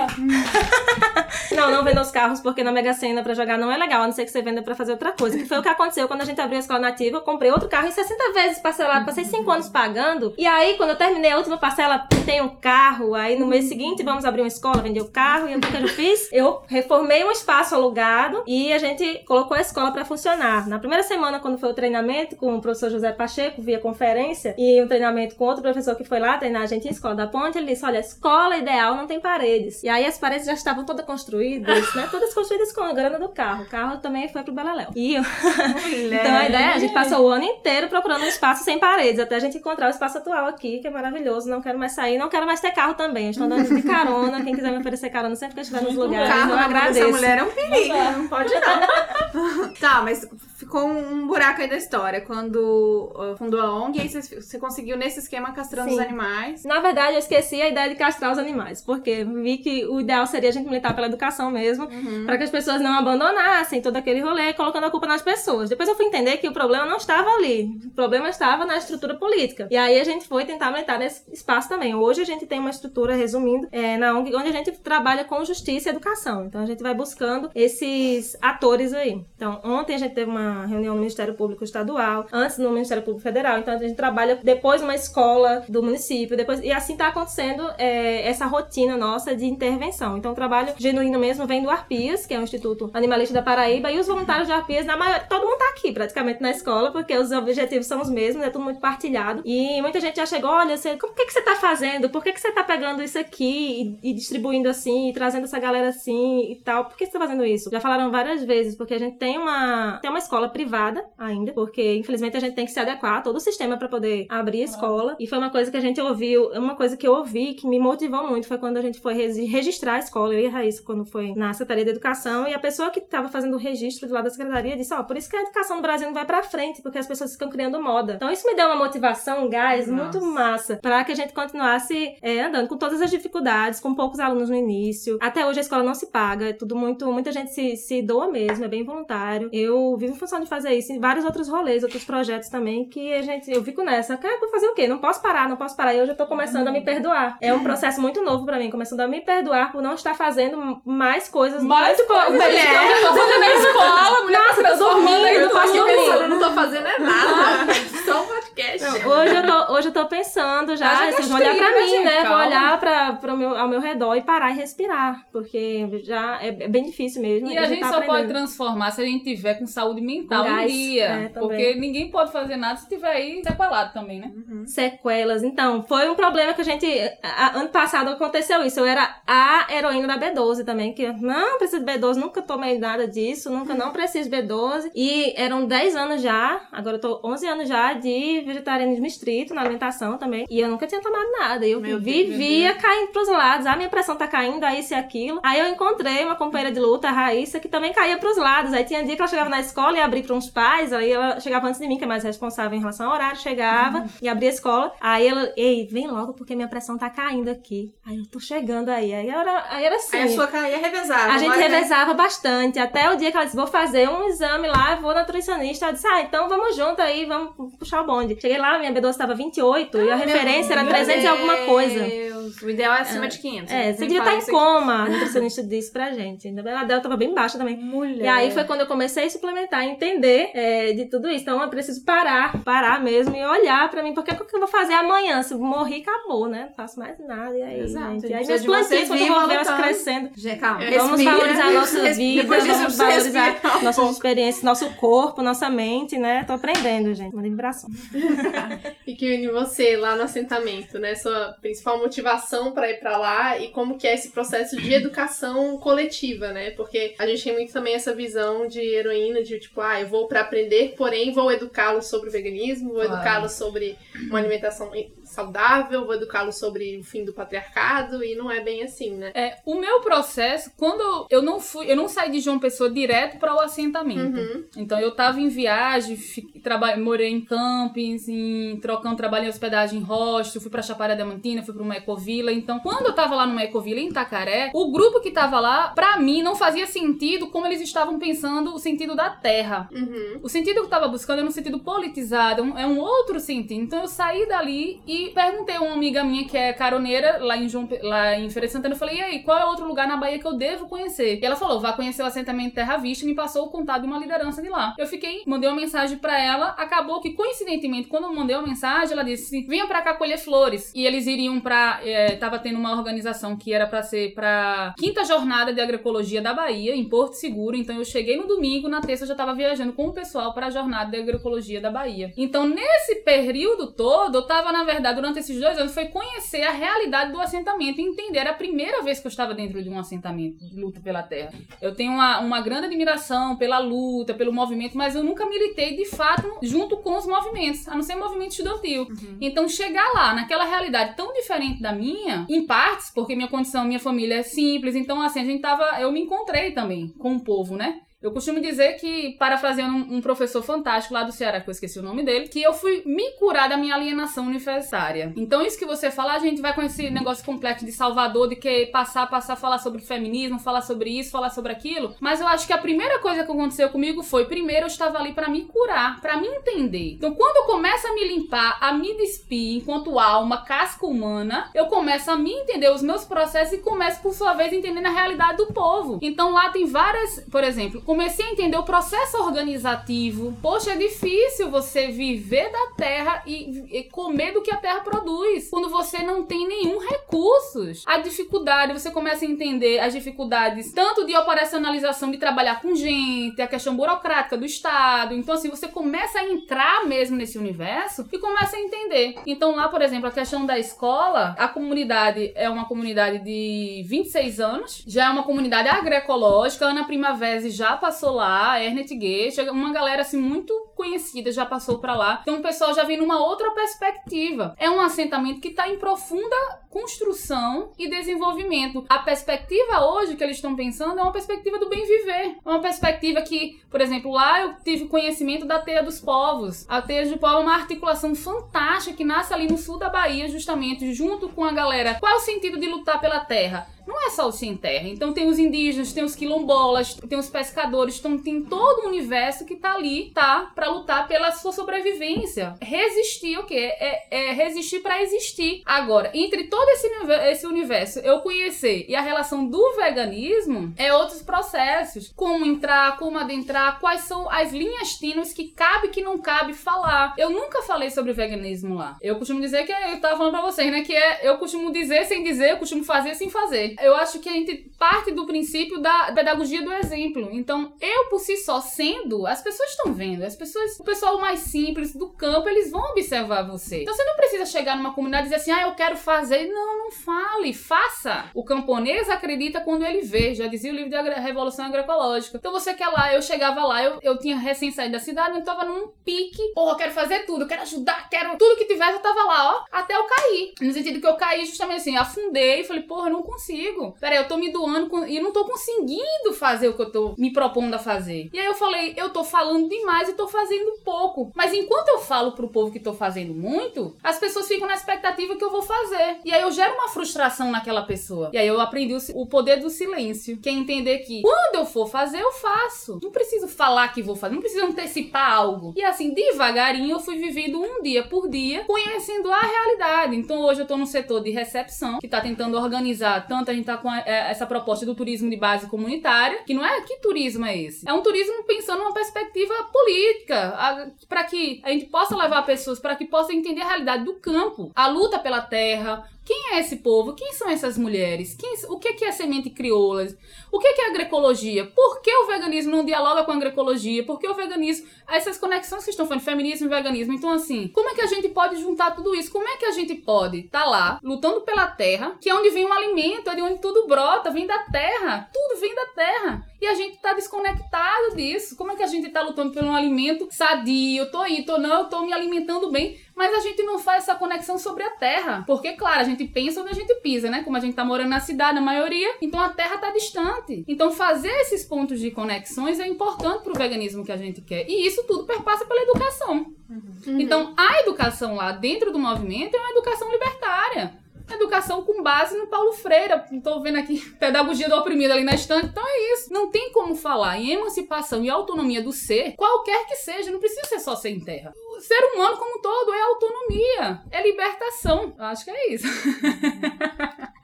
Não, Não, venda os carros, porque na Mega Sena pra jogar não é legal, a não ser que você venda pra fazer outra coisa. Que foi o que aconteceu quando a gente abriu a escola nativa. Eu comprei outro carro em 60 vezes parcelado, passei 5 anos pagando. E aí, quando eu terminei a última parcela, tem um carro. Aí no mês seguinte, vamos abrir uma escola, vendi o carro. E o que eu fiz? Eu reformei um espaço alugado e a gente colocou a escola pra funcionar. Na primeira semana, quando foi o treinamento com o professor José Pacheco, via conferência, e um treinamento com outro professor que foi lá treinar a gente em escola da ponte, ele disse: Olha, a escola ideal não tem paredes. E aí as paredes já estavam todas construídas, né? Todas construídas com a grana do carro. O carro também foi pro Beleléu. E eu... então a ideia, é, a gente passou o ano inteiro procurando um espaço sem paredes, até a gente encontrar o espaço atual aqui, que é maravilhoso. Não quero mais sair, não quero mais ter carro também. Eu estou andando de carona. Quem quiser me oferecer carona sempre que eu estiver nos lugares, carro eu agradeço. mulher é um perigo, não pode não. *laughs* tá, mas ficou um buraco aí da história. Quando uh, fundou a ONG, aí você, você conseguiu nesse esquema castrando Sim. os animais. Na verdade, eu esqueci a ideia de castrar os animais, porque vi que o ideal seria a gente militar pela educação mesmo, para que as pessoas não abandonassem todo aquele rolê, colocando a culpa nas pessoas. Depois eu fui entender que o problema não estava ali, o problema estava na estrutura política. E aí a gente foi tentar militar nesse espaço também. Hoje a gente tem uma estrutura, resumindo, é, na ONG, onde a gente trabalha com justiça e educação. Então a gente vai buscando esses atores aí. Então, ontem a gente teve uma reunião no Ministério Público Estadual, antes no Ministério Público Federal. Então a gente trabalha depois numa escola do município, depois e assim tá acontecendo é, essa rotina nossa de intervenção. Então trabalho genuíno mesmo vem do Arpias, que é o Instituto Animalista da Paraíba, e os voluntários do Arpias, na maior, todo mundo tá aqui praticamente na escola, porque os objetivos são os mesmos, é tudo muito partilhado. E muita gente já chegou, olha, você, como que, que você tá fazendo? Por que, que você tá pegando isso aqui e, e distribuindo assim, e trazendo essa galera assim e tal? Por que você tá fazendo isso? Já falaram várias vezes, porque a gente tem uma, tem uma escola privada ainda, porque infelizmente a gente tem que se adequar a todo o sistema para poder abrir a escola. E foi uma coisa que a gente ouviu, uma coisa que eu ouvi que me motivou muito foi quando a gente foi registrar a escola, eu e a Raíssa, quando foi na Secretaria de Educação, e a pessoa que estava fazendo o registro do lado da secretaria disse: Ó, por isso que a educação no Brasil não vai pra frente, porque as pessoas ficam criando moda. Então isso me deu uma motivação, um gás muito massa, para que a gente continuasse é, andando com todas as dificuldades, com poucos alunos no início. Até hoje a escola não se paga, é tudo muito, muita gente se, se doa mesmo, é bem voluntário. Eu vivo em função de fazer isso em vários outros rolês, outros projetos também, que a gente, eu fico nessa, cara, vou fazer o quê? Não posso parar, não posso parar. E hoje eu tô começando a me perdoar. É um processo muito novo pra mim, começando a me perdoar por não estar fazendo mais coisas Mais durante o- coisas, mulher. eu tô fazendo na escola, mulher Nossa, eu dormindo, Eu tô aqui pensando, eu não tô fazendo é nada. *laughs* Só um podcast. Hoje eu, tô, hoje eu tô pensando já, Haja assim, vou olhar pra gastrite, mim, gente, né? Vou calma. olhar pra, pro meu, ao meu redor e parar e respirar. Porque já é, é bem difícil mesmo. E a gente tá só pode transformar se a gente tiver com saúde mental um dia. é, porque ninguém pode fazer nada se tiver aí sequelado também, né? Sequelas. Então, foi um problema que a gente. a- ano passado aconteceu isso. Eu era a heroína da B12 também. Que não preciso de B12, nunca tomei nada disso, nunca não preciso de B12. E eram 10 anos já, agora eu tô 11 anos já de vegetarianismo estrito na alimentação também. E eu nunca tinha tomado nada. Eu Meu Deus, vivia caindo pros lados. Ah, minha pressão tá caindo, aí isso e aquilo. Aí eu encontrei uma companheira de luta, a Raíssa, que também caía pros lados. Aí tinha dia que ela chegava na escola e abria para uns pais, aí ela chegava antes de mim, que é mais responsável em relação ao horário, chegava e abria a escola. Aí ela, ei, vem logo porque minha pressão tá caindo aqui. Aí eu tô chegando aí. Aí era, aí era assim. Aí a sua caía revezada. A gente mas, né? revezava bastante, até o dia que ela disse, vou fazer um exame lá, vou na nutricionista. Ela disse, ah, então vamos junto aí, vamos puxar o bonde. Cheguei lá, minha B12 estava 28 e a referência era Meu 300 e alguma coisa. Deus. O ideal é acima de 500. É, você devia estar em isso aqui. coma, a nutricionista *laughs* disse pra gente. Ainda bem, A dela tava bem baixa também. Mulher. E aí foi quando eu comecei a suplementar, entender é, de tudo isso. Então eu preciso parar, parar mesmo e olhar pra mim, porque o que eu vou fazer amanhã? Se eu morrer, acabou, né? Não faço mais nada. E aí, Exato, gente? a E aí você plantinhos, quando eu vou ver elas crescendo. Gente, calma. Vamos respira. valorizar a nossa Res- vida, Depois disso, vamos valorizar respira nossas experiências, nosso corpo, nossa mente, né? Tô aprendendo, gente. Uma vibração. E *laughs* que une você lá no assentamento, né? Sua principal motivação pra ir pra lá e como que é esse processo de educação coletiva, né? Porque a gente tem muito também essa visão de heroína, de tipo, ah, eu vou pra aprender, porém vou educá-lo sobre o veganismo, vou Claro. educá-lo sobre uma alimentação saudável, vou educá-lo sobre o fim do patriarcado e não é bem assim, né? É, o meu processo, quando eu não fui, eu não saí de João Pessoa direto para o assentamento. Uhum. Então eu tava em viagem, fi- traba- morei em campings, em trocando trabalho em hospedagem em hostel, fui pra Chapada Diamantina, fui pra uma ecovila. Então, quando eu tava lá numa ecovila em Itacaré, o grupo que tava lá, pra mim, não fazia sentido como eles estavam pensando o sentido da terra. Uhum. O sentido que eu tava buscando era um sentido politizado, é um- é um outro sentido. Então eu saí dali e perguntei a uma amiga minha que é caroneira lá em, João, lá em Feira de Santana. Eu falei, e aí, qual é outro lugar na Bahia que eu devo conhecer? E ela falou, vá conhecer o assentamento Terra Vista e me passou o contato de uma liderança de lá. Eu fiquei, mandei uma mensagem pra ela, acabou que coincidentemente, quando eu mandei uma mensagem, ela disse, venha pra cá colher flores. E eles iriam pra, é, tava tendo uma organização que era pra ser pra quinta jornada de agroecologia da Bahia, em Porto Seguro. Então eu cheguei no domingo, na terça eu já tava viajando com o pessoal pra jornada de agroecologia da Bahia. Então nesse período todo, eu tava, na verdade, durante esses dois anos, foi conhecer a realidade do assentamento e entender. Era a primeira vez que eu estava dentro de um assentamento de luta pela terra. Eu tenho uma, uma grande admiração pela luta, pelo movimento, mas eu nunca militei de fato junto com os movimentos, a não ser movimento estudantil. Então, chegar lá, naquela realidade tão diferente da minha, em partes, porque minha condição, minha família é simples, então, assim, a gente tava. Eu me encontrei também com o povo, né? Eu costumo dizer que, parafraseando um, professor fantástico lá do Ceará, que eu esqueci o nome dele, que eu fui me curar da minha alienação universitária. Então, isso que você fala, a gente vai com esse negócio complexo de Salvador, de que passar, passar, falar sobre feminismo, falar sobre isso, falar sobre aquilo. Mas eu acho que a primeira coisa que aconteceu comigo foi, primeiro, eu estava ali pra me curar, pra me entender. Então, quando eu começo a me limpar, a me despir enquanto alma, casca humana, eu começo a me entender os meus processos e começo, por sua vez, entendendo a realidade do povo. Então, lá tem várias, por exemplo, comecei a entender o processo organizativo. Poxa, é difícil você viver da terra e, e comer do que a terra produz. Quando você não tem nenhum recursos. A dificuldade, você começa a entender as dificuldades tanto de operacionalização de trabalhar com gente, a questão burocrática do Estado. Então, assim, você começa a entrar mesmo nesse universo e começa a entender. Então, lá, por exemplo, a questão da escola, a comunidade é uma comunidade de 26 anos, já é uma comunidade agroecológica. Ana Primavera já passou lá, Ernest Gay, uma galera assim muito conhecida, já passou pra lá. Então o pessoal já vem numa outra perspectiva. É um assentamento que tá em profunda construção e desenvolvimento. A perspectiva hoje que eles estão pensando é uma perspectiva do bem viver. É uma perspectiva que, por exemplo, lá eu tive conhecimento da teia dos povos. A teia do povo é uma articulação fantástica que nasce ali no sul da Bahia, justamente junto com a galera. Qual é o sentido de lutar pela terra? Não é só o sem terra. Então tem os indígenas, tem os quilombolas, tem os pescadores, então tem todo um universo que tá ali, tá, para lutar pela sua sobrevivência. Resistir o quê? É, é resistir para existir. Agora, entre todo esse, esse universo, eu conhecer e a relação do veganismo é outros processos. Como entrar, como adentrar, quais são as linhas tênues que cabe que não cabe falar. Eu nunca falei sobre veganismo lá. Eu costumo dizer que eu tava falando pra vocês, né? Que é eu costumo dizer sem dizer, eu costumo fazer sem fazer eu acho que a gente parte do princípio da pedagogia do exemplo. Então, eu por si só sendo, as pessoas estão vendo, as pessoas, o pessoal mais simples do campo, eles vão observar você. Então, você não precisa chegar numa comunidade e dizer assim, ah, eu quero fazer. Não, não fale, faça. O camponês acredita quando ele vê, já dizia o livro da Revolução Agroecológica. Então, você quer lá, eu chegava lá, eu, eu tinha recém saído da cidade, eu tava num pique, porra, eu quero fazer tudo, eu quero ajudar, quero tudo que tivesse, eu tava lá, ó, até eu cair. No sentido que eu caí justamente assim, afundei, falei, porra, eu não consigo consigo. Peraí, eu tô me doando com... e não tô conseguindo fazer o que eu tô me propondo a fazer. E aí eu falei, eu tô falando demais e tô fazendo pouco. Mas enquanto eu falo pro povo que tô fazendo muito, as pessoas ficam na expectativa que eu vou fazer. E aí eu gero uma frustração naquela pessoa. E aí eu aprendi o, poder do silêncio, que é entender que quando eu for fazer, eu faço. Não preciso falar que vou fazer, não preciso antecipar algo. E assim, devagarinho eu fui vivendo um dia por dia, conhecendo a realidade. Então hoje eu tô no setor de recepção, que tá tentando organizar tanto a gente com a, é, essa proposta do turismo de base comunitária, que não é que turismo é esse? É um turismo pensando numa perspectiva política, para que a gente possa levar pessoas para que possam entender a realidade do campo, a luta pela terra, quem é esse povo? Quem são essas mulheres? Quem, o que é semente crioula? O que é agroecologia? Por que o veganismo não dialoga com a agroecologia? Por que o veganismo... Essas conexões que estão falando, feminismo e veganismo. Então, assim, como é que a gente pode juntar tudo isso? Como é que a gente pode estar tá lá, lutando pela terra, que é onde vem o alimento, é de onde tudo brota, vem da terra. Tudo vem da terra. E a gente tá desconectado disso. Como é que a gente tá lutando por um alimento sadio? Eu tô aí, tô não, eu tô me alimentando bem mas a gente não faz essa conexão sobre a terra. Porque, claro, a gente pensa onde a gente pisa, né? Como a gente tá morando na cidade, na maioria, então a terra tá distante. Então, fazer esses pontos de conexões é importante pro veganismo que a gente quer. E isso tudo perpassa pela educação. Uhum. Então, a educação lá dentro do movimento é uma educação libertária educação com base no Paulo Freire. Estou vendo aqui *laughs* pedagogia do oprimido ali na estante. Então é isso. Não tem como falar em emancipação e autonomia do ser, qualquer que seja. Não precisa ser só sem terra. O ser humano como um todo é autonomia, é libertação. Eu acho que é isso. *laughs*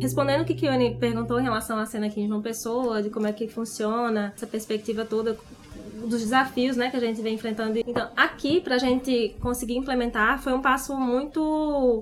Respondendo o que Kione perguntou em relação à cena aqui em João Pessoa, de como é que funciona essa perspectiva toda dos desafios né, que a gente vem enfrentando. Então, aqui, para a gente conseguir implementar, foi um passo muito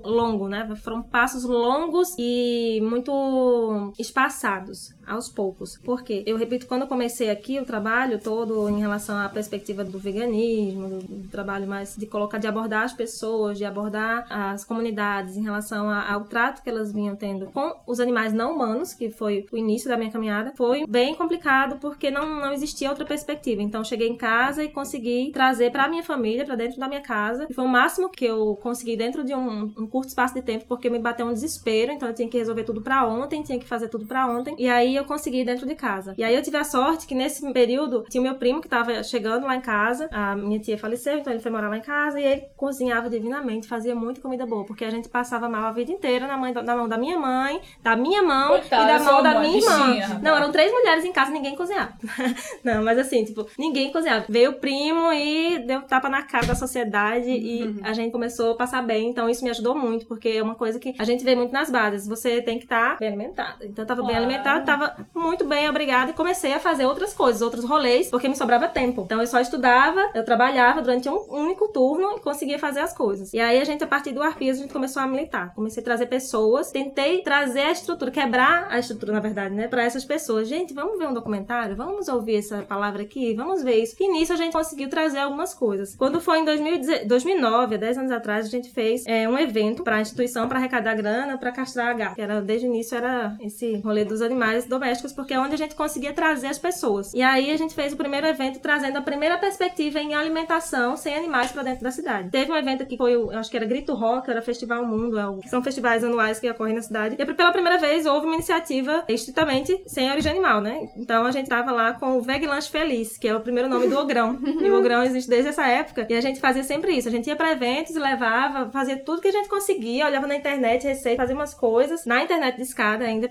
longo, né? Foram passos longos e muito espaçados aos poucos. Porque, eu repito, quando eu comecei aqui o trabalho todo em relação à perspectiva do veganismo, do, do trabalho mais de colocar, de abordar as pessoas, de abordar as comunidades em relação a, ao trato que elas vinham tendo com os animais não humanos, que foi o início da minha caminhada, foi bem complicado porque não, não existia outra perspectiva. Então, cheguei em casa e consegui trazer para minha família, para dentro da minha casa. E foi o máximo que eu consegui dentro de um, um curto espaço de tempo, porque me bateu um desespero. Então, eu tinha que resolver tudo para ontem, tinha que fazer tudo para ontem. E aí, eu consegui dentro de casa. E aí eu tive a sorte que nesse período tinha o meu primo que tava chegando lá em casa, a minha tia faleceu, então ele foi morar lá em casa e ele cozinhava divinamente, fazia muita comida boa, porque a gente passava mal a vida inteira na, mãe, na mão da minha mãe, da minha mão Coitada, e da mão da minha irmã. Não, eram três mulheres em casa, ninguém cozinhava. *laughs* Não, mas assim, tipo, ninguém cozinhava. Veio o primo e deu tapa na cara da sociedade e uhum. a gente começou a passar bem, então isso me ajudou muito, porque é uma coisa que a gente vê muito nas bases, você tem que estar tá bem alimentado. Então eu tava bem alimentado, tava muito bem, obrigada, e comecei a fazer outras coisas, outros rolês, porque me sobrava tempo. Então eu só estudava, eu trabalhava durante um único turno e conseguia fazer as coisas. E aí a gente, a partir do Arpias, a gente começou a militar. Comecei a trazer pessoas, tentei trazer a estrutura, quebrar a estrutura, na verdade, né, para essas pessoas. Gente, vamos ver um documentário? Vamos ouvir essa palavra aqui? Vamos vez. E nisso a gente conseguiu trazer algumas coisas. Quando foi em 2010 2009, há 10 anos atrás, a gente fez é, um evento para a instituição para arrecadar grana para castrar a gata. Que era, desde o início era esse rolê dos animais domésticos, porque é onde a gente conseguia trazer as pessoas. E aí a gente fez o primeiro evento trazendo a primeira perspectiva em alimentação sem animais para dentro da cidade. Teve um evento que foi, acho que era Grito Rock, era Festival Mundo, é o, são festivais anuais que ocorrem na cidade. E pela primeira vez houve uma iniciativa estritamente sem origem animal, né? Então a gente tava lá com o Veg Lanche Feliz, que é o primeiro nome do Ogrão. e o Ogrão existe desde essa época. E a gente fazia sempre isso. A gente ia para eventos, levava, fazia tudo que a gente conseguia, olhava na internet, receita, fazia umas coisas, na internet de escada ainda.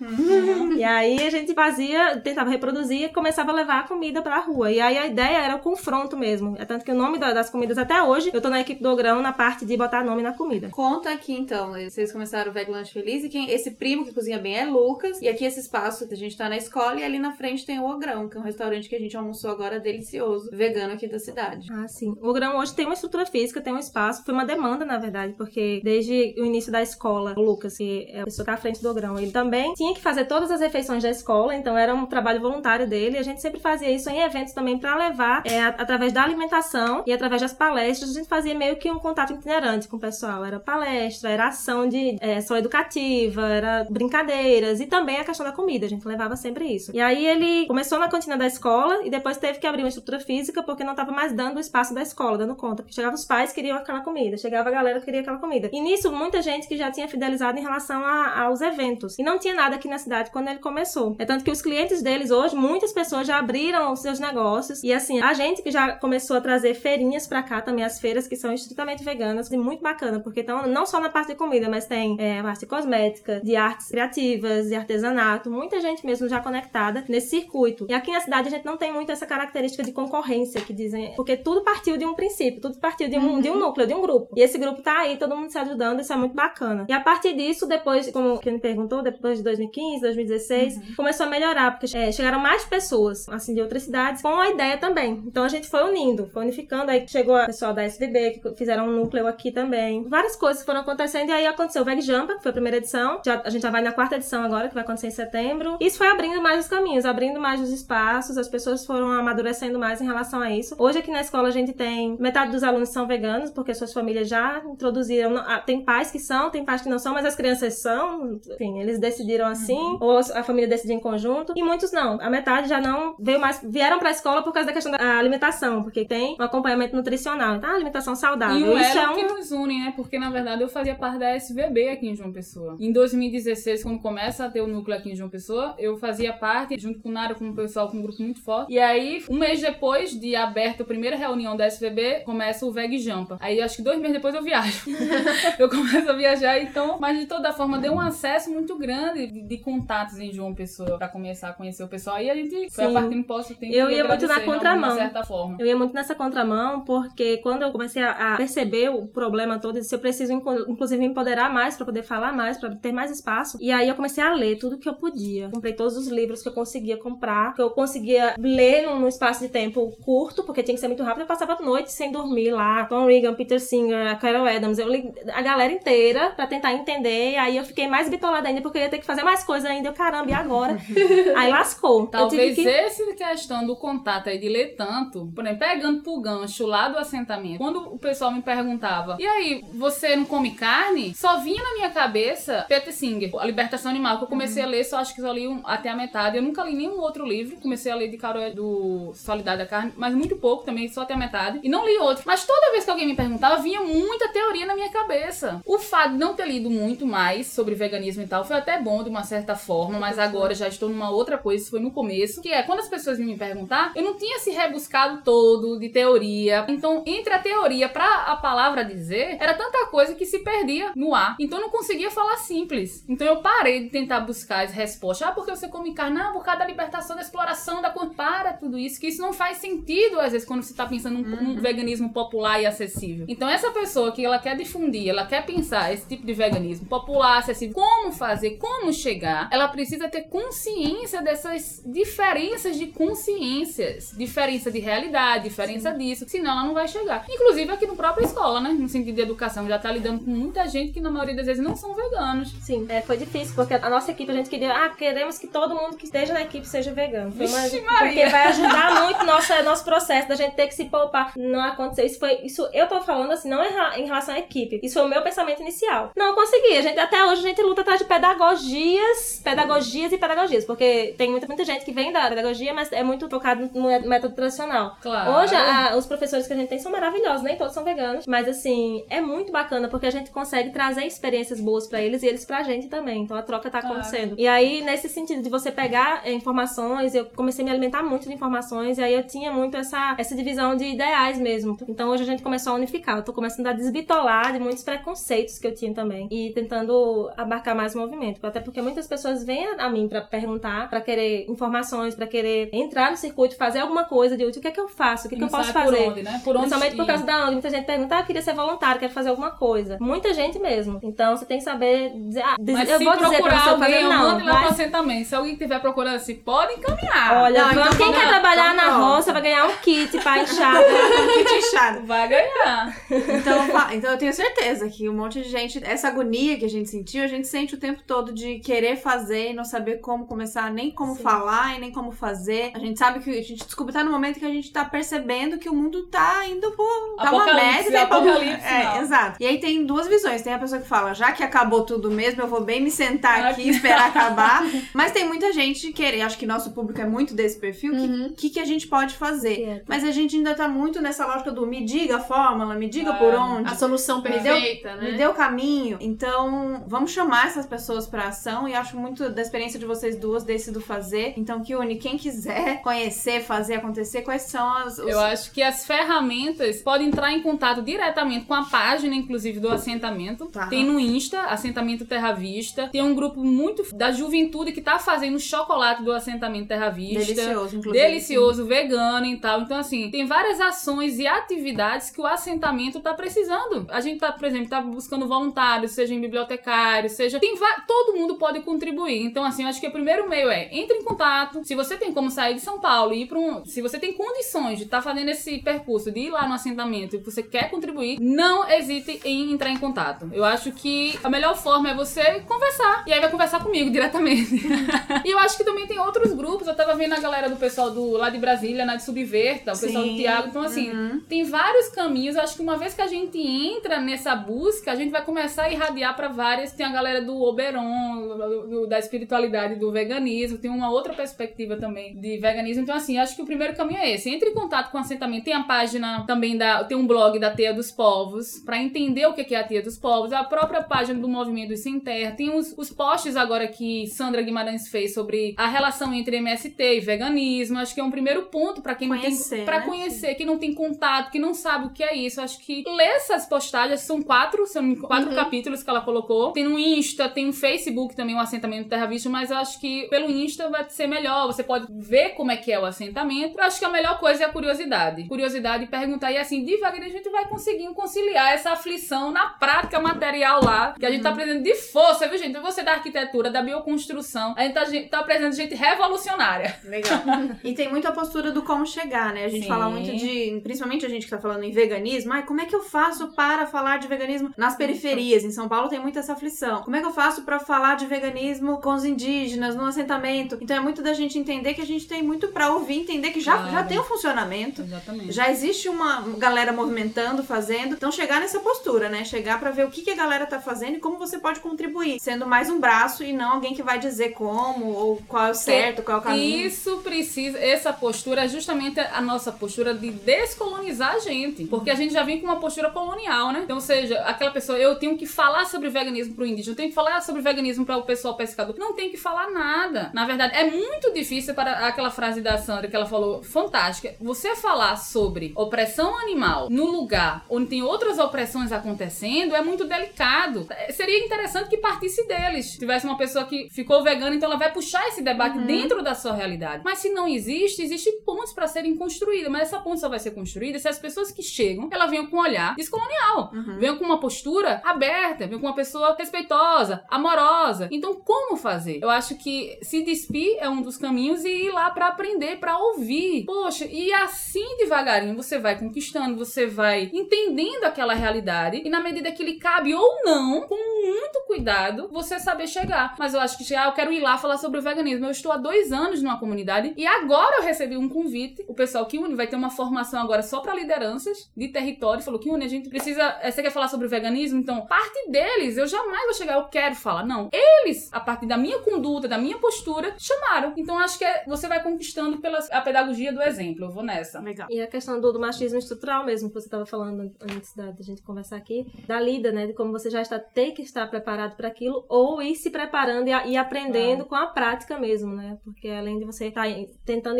E aí a gente fazia, tentava reproduzir e começava a levar a comida pra rua. E aí a ideia era o confronto mesmo. É tanto que o nome da- das comidas até hoje, eu tô na equipe do Ogrão na parte de botar nome na comida. Conta aqui então, vocês começaram o Veg Lanche Feliz e quem, esse primo que cozinha bem é Lucas. E aqui esse espaço, a gente tá na escola e ali na frente tem o Ogrão, que é um restaurante que a gente almoçou agora delicioso, vegano aqui da cidade. Ah, sim. O Grão hoje tem uma estrutura física, tem um espaço. Foi uma demanda, na verdade, porque desde o início da escola, o Lucas, que é a pessoa que tá à frente do Grão, ele também tinha que fazer todas as refeições da escola, então era um trabalho voluntário dele. E a gente sempre fazia isso em eventos também para levar, é, através da alimentação e através das palestras, a gente fazia meio que um contato itinerante com o pessoal. Era palestra, era ação de é, ação educativa, era brincadeiras e também a questão da comida. A gente levava sempre isso. E aí ele começou na cantina da escola e depois teve que abrir uma estrutura física porque não estava mais dando o espaço da escola, dando conta. Porque chegava os pais que queriam aquela comida, chegava a galera que queria aquela comida. E nisso, muita gente que já tinha fidelizado em relação a- aos eventos. E não tinha nada aqui na cidade quando ele começou. É tanto que os clientes deles hoje, muitas pessoas já abriram os seus negócios. E assim, a gente que já começou a trazer feirinhas pra cá também, as feiras que são estritamente veganas, e muito bacana, porque estão não só na parte de comida, mas tem é, a parte cosmética, de artes criativas, de artesanato, muita gente mesmo já conectada nesse circuito. E aqui na cidade a gente não tem muito essa característica de concorrência que dizem, porque tudo partiu de um princípio, tudo partiu de um, de um núcleo, de um grupo. E esse grupo tá aí, todo mundo se ajudando, isso é muito bacana. E a partir disso, depois, como quem me perguntou, depois de 2015, 2016, começou a melhorar, porque é, chegaram mais pessoas, assim, de outras cidades, com a ideia também. Então a gente foi unindo, foi unificando, aí chegou a pessoal da SBB, que fizeram um núcleo aqui também. Várias coisas foram acontecendo, e aí aconteceu o Veg Jampa, que foi a primeira edição. Já, a gente já vai na quarta edição agora, que vai acontecer em setembro. Isso foi abrindo mais os caminhos, abrindo mais os espaços, as pessoas foram amadurecendo mais em relação a isso. Hoje aqui na escola a gente tem metade dos alunos são veganos, porque suas famílias já introduziram. ah, Tem pais que são, tem pais que não são, mas as crianças são. Enfim, eles decidiram assim, ou a família decidiu em conjunto. E muitos não. A metade já não veio mais. Vieram pra escola por causa da questão da alimentação, porque tem um acompanhamento nutricional. Então, alimentação saudável. E o isso é elo um. que nos une, né? Porque, na verdade, eu fazia parte da SVB aqui em João Pessoa. Em 2016, quando começa a ter o núcleo aqui em João Pessoa, eu fazia parte, junto com o Nara, com o pessoal, com um grupo muito forte. E aí, um mês depois de aberta a primeira reunião da SVB, começa o Veg Jampa. Aí, acho que dois meses depois eu viajo. *laughs* eu começo a viajar, então... Mas, de toda forma, deu um acesso muito grande de, de contatos em João Pessoa pra começar a conhecer o pessoal. E a gente foi a parte posso ter Eu ia muito na contramão. De certa forma. Eu ia muito nessa contramão, porque quando eu comecei a, a perceber o problema todo, eu disse, eu preciso, inclu- inclusive, me empoderar mais pra poder falar mais, pra ter mais espaço. E aí eu comecei a ler tudo que eu podia. Comprei todos os livros que eu conseguia comprar, que eu conseguia ler num, num espaço de tempo curto, porque tinha que ser muito rápido. Eu passava noite sem dormir lá. Tom Regan, Peter Singer, a Carol Adams. Eu li a galera inteira pra tentar entender. E aí eu fiquei mais bitolada ainda, porque eu ia ter que fazer mais coisa ainda. Eu, caramba, e agora? *laughs* aí lascou. Talvez que... essa questão do contato aí de ler tanto, por exemplo, pegando pro gancho lá do assentamento, quando o pessoal me perguntava, e aí, você não come carne? Só vinha na minha cabeça Peter Singer, A Libertação Animal, que eu comecei a ler, só acho que só li um- até a metade. Eu nunca li nenhum outro livro. Comecei a ler de Carol do Solidade da Carne, mas muito pouco também, só até a metade. E não li outro. Mas toda vez que alguém me perguntava, vinha muita teoria na minha cabeça. O fato de não ter lido muito mais sobre veganismo e tal foi até bom de uma certa forma, mas agora já estou numa outra coisa, isso foi no começo, que é quando as pessoas me perguntar, eu não tinha se rebuscado todo de teoria. Então, entre a teoria pra a palavra dizer, era tanta coisa que se perdia no ar. Então, não conseguia falar simples. Então, eu parei de tentar buscar as respostas. Ah, porque você come carne? Não, por causa da libertação, da exploração, da... Para tudo isso, que isso não faz sentido, às vezes, quando você tá pensando num, num veganismo popular e acessível. Então, essa pessoa que ela quer difundir, ela quer pensar esse tipo de veganismo popular, acessível, como fazer, como chegar, ela precisa ter consciência dessas diferenças de consciências, diferença de realidade, diferença disso, senão ela não vai chegar. Inclusive aqui no próprio escola, né? No sentido de educação, já tá lidando com muita gente que na maioria das vezes não são veganos. Sim, é, foi difícil, porque a nossa equipe, a gente queria, ah, queremos que todo mundo que esteja na equipe seja vegano. Foi uma- Vixe, Maria! porque vai ajudar *laughs* muito nossa, nosso processo da gente ter que se poupar. Não aconteceu. Isso foi. Isso eu tô falando assim, não em relação à equipe. Isso foi o meu pensamento inicial. Não consegui. A gente, até hoje a gente luta atrás de pedagogias, pedagogias e pedagogias. Porque tem muita, muita gente que vem da pedagogia, mas é muito focado no método tradicional. Claro. Hoje, a- os professores que a gente tem são maravilhosos, nem todos são veganos, mas assim, é muito bacana porque a gente consegue trazer experiências boas pra eles e eles pra gente também. Então a troca tá Claro. acontecendo. E aí, nesse sentido de você pegar eh, informações, eu comecei a me alimentar muito de informações e aí eu tinha muito essa, essa divisão de ideais mesmo. Então hoje a gente começou a unificar. Eu tô começando a desbitolar de muitos preconceitos que eu tinha também e tentando abarcar mais o movimento. Até porque muitas pessoas vêm a, mim pra perguntar, pra querer informações, pra querer entrar no circuito, fazer alguma coisa de útil. O que é que eu faço? O que, que eu posso fazer? Por onde, né? Por onde Principalmente por causa da ONG. Muita gente pergunta, ah, eu queria ser voluntário, quero fazer alguma coisa. Muita gente mesmo. Então você tem que saber dizer, ah, Mas eu se vou dizer pra procurar você alguém, fazer eu não. mando lá Mas, assentamento. Se alguém estiver procurando assim, pode encaminhar. olha, Não, então quem quer trabalhar então na roça vai ganhar um kit pra *laughs* inchar. Kit inchado. Vai ganhar. Então, então eu tenho certeza que um monte de gente, essa agonia que a gente sentiu, a gente sente o tempo todo de querer fazer e não saber como começar, nem como Sim. falar e nem como fazer. A gente sabe que a gente descobre, tá no momento que a gente tá percebendo que o mundo tá indo pro. Tá uma merda, tá apocalipse, É, exato. E aí tem duas visões. Tem a pessoa que fala, já que acabou tudo mesmo, eu vou bem me sentar aqui e esperar acabar. Mas tem muita gente querer, acho que nosso público é muito desse perfil, que Uhum. o que, que a gente pode fazer? Certo. Mas a gente ainda tá muito nessa lógica do me diga a fórmula, me diga É. por onde. A solução Me deu- perfeita, né? Me deu caminho. Então, vamos chamar essas pessoas pra ação e acho muito da experiência de vocês duas desse do fazer. Então, Kiune, quem quiser conhecer, fazer acontecer, quais são as. os- Eu acho que as ferramentas podem entrar em contato diretamente com a página, inclusive, do assentamento. Tá. Tem no Insta, Assentamento Terra Vista. Tem um grupo muito da juventude que tá fazendo chocolate do Assentamento Terra Vista. Delicioso, inclusive. Delicioso, vegano e tal. Então, assim, tem várias ações e atividades que o assentamento tá precisando. A gente tá, por exemplo, tá buscando voluntários, seja em bibliotecários, seja. Tem Todo mundo pode contribuir. Então, assim, eu acho que o primeiro meio é entre em contato. Se você tem como sair de São Paulo e ir pra um. Se você tem condições de estar fazendo esse percurso, de ir lá no assentamento e você quer contribuir, não hesite em entrar em contato. Eu acho que a melhor forma é você conversar. E aí vai conversar comigo diretamente. *laughs* E eu acho que também tem outros grupos. Eu tava vendo a galera do pessoal do lá de Brasília, né, de Subverta, o pessoal do Sim. Tiago. Então, assim, Uhum. tem vários caminhos. Acho que uma vez que a gente entra nessa busca, a gente vai começar a irradiar pra várias. Tem a galera do Oberon, do- do- da espiritualidade, do veganismo. Tem uma outra perspectiva também de veganismo. Então, assim, acho que o primeiro caminho é esse. Entre em contato com o assentamento. Tem a página também da. Tem um blog da Teia dos Povos, pra entender o que é a Teia dos Povos. A própria página do Movimento dos Sem Terra. Tem os, os posts agora que Sandra Guimarães fez sobre a relação entre MST e veganismo. Acho que é um primeiro ponto pra quem não Conhecer, tem. Pra né? conhecer, que não tem contato, que não sabe o que é isso. Acho que ler essas postagens são quatro, são quatro Uhum. capítulos que ela colocou. Tem no Insta, tem no Facebook também o assentamento Terra Vista, mas eu acho que pelo Insta vai ser melhor. Você pode ver como é que é o assentamento. Eu acho que a melhor coisa é a curiosidade. Curiosidade e perguntar. E assim, devagarinho a gente vai conseguindo conciliar essa aflição na prática material lá. Que a gente tá Uhum. aprendendo de força, viu, gente? Você da arquitetura, da bioconstrução. A gente tá, tá aprendendo gente revolucionária. Legal. *laughs* e tem muito a postura do como chegar, né? A gente Sim. fala muito de, principalmente a gente que tá falando em veganismo, ai, como é que eu faço para falar de veganismo nas periferias? Em São Paulo tem muita essa aflição. Como é que eu faço para falar de veganismo com os indígenas, no assentamento? Então é muito da gente entender que a gente tem muito para ouvir, entender que já, Claro. já tem um funcionamento. Exatamente. Já existe uma galera movimentando, fazendo. Então chegar nessa postura, né? Chegar pra ver o que, que a galera tá fazendo e como você pode contribuir, sendo mais um braço e não alguém que vai dizer como ou qual é o certo, qual é o caminho. Isso precisa, essa postura é justamente a nossa postura de descolonizar a gente. Porque a gente já vem com uma postura colonial, né? Então, ou seja, aquela pessoa, eu tenho que falar sobre veganismo pro indígena, eu tenho que falar sobre veganismo para o pessoal pescador. Não tem que falar nada. Na verdade, é muito difícil para aquela frase da Sandra que ela falou, fantástica. Você falar sobre opressão animal no lugar onde tem outras opressões acontecendo é muito delicado. É, Seria interessante que partisse deles. Tivesse uma pessoa que ficou vegana, então ela vai puxar esse debate dentro da sua realidade. Mas se não existe, existem pontes para serem construídas. Mas essa ponte só vai ser construída se as pessoas que chegam, ela venham com um olhar descolonial. Uhum. Venham com uma postura aberta, venham com uma pessoa respeitosa, amorosa. Então, como fazer? Eu acho que se despir é um dos caminhos e ir lá para aprender, para ouvir. Poxa, e assim devagarinho você vai conquistando, você vai entendendo aquela realidade e na medida que lhe cabe ou não, com muito cuidado, você saber chegar. Mas eu acho que, ah, eu quero ir lá falar sobre o veganismo. Eu estou há dois anos numa comunidade e agora eu recebi um convite. O pessoal que une vai ter uma formação agora só para lideranças de território. Falou que une, a gente precisa. eh, Você quer falar sobre o veganismo? Então, parte deles, eu jamais vou chegar, eu quero falar. Não. Eles, a partir da minha conduta, da minha postura, chamaram. Então, acho que é- você vai conquistando pela a pedagogia do exemplo. Eu vou nessa. Legal. E a questão do, do machismo estrutural mesmo, que você estava falando antes da, da gente conversar aqui, da lida, né? De como você já está, tem que estar preparado para aquilo, ou ir se preparando e, e aprendendo com a prática mesmo, né? Porque além de você estar tentando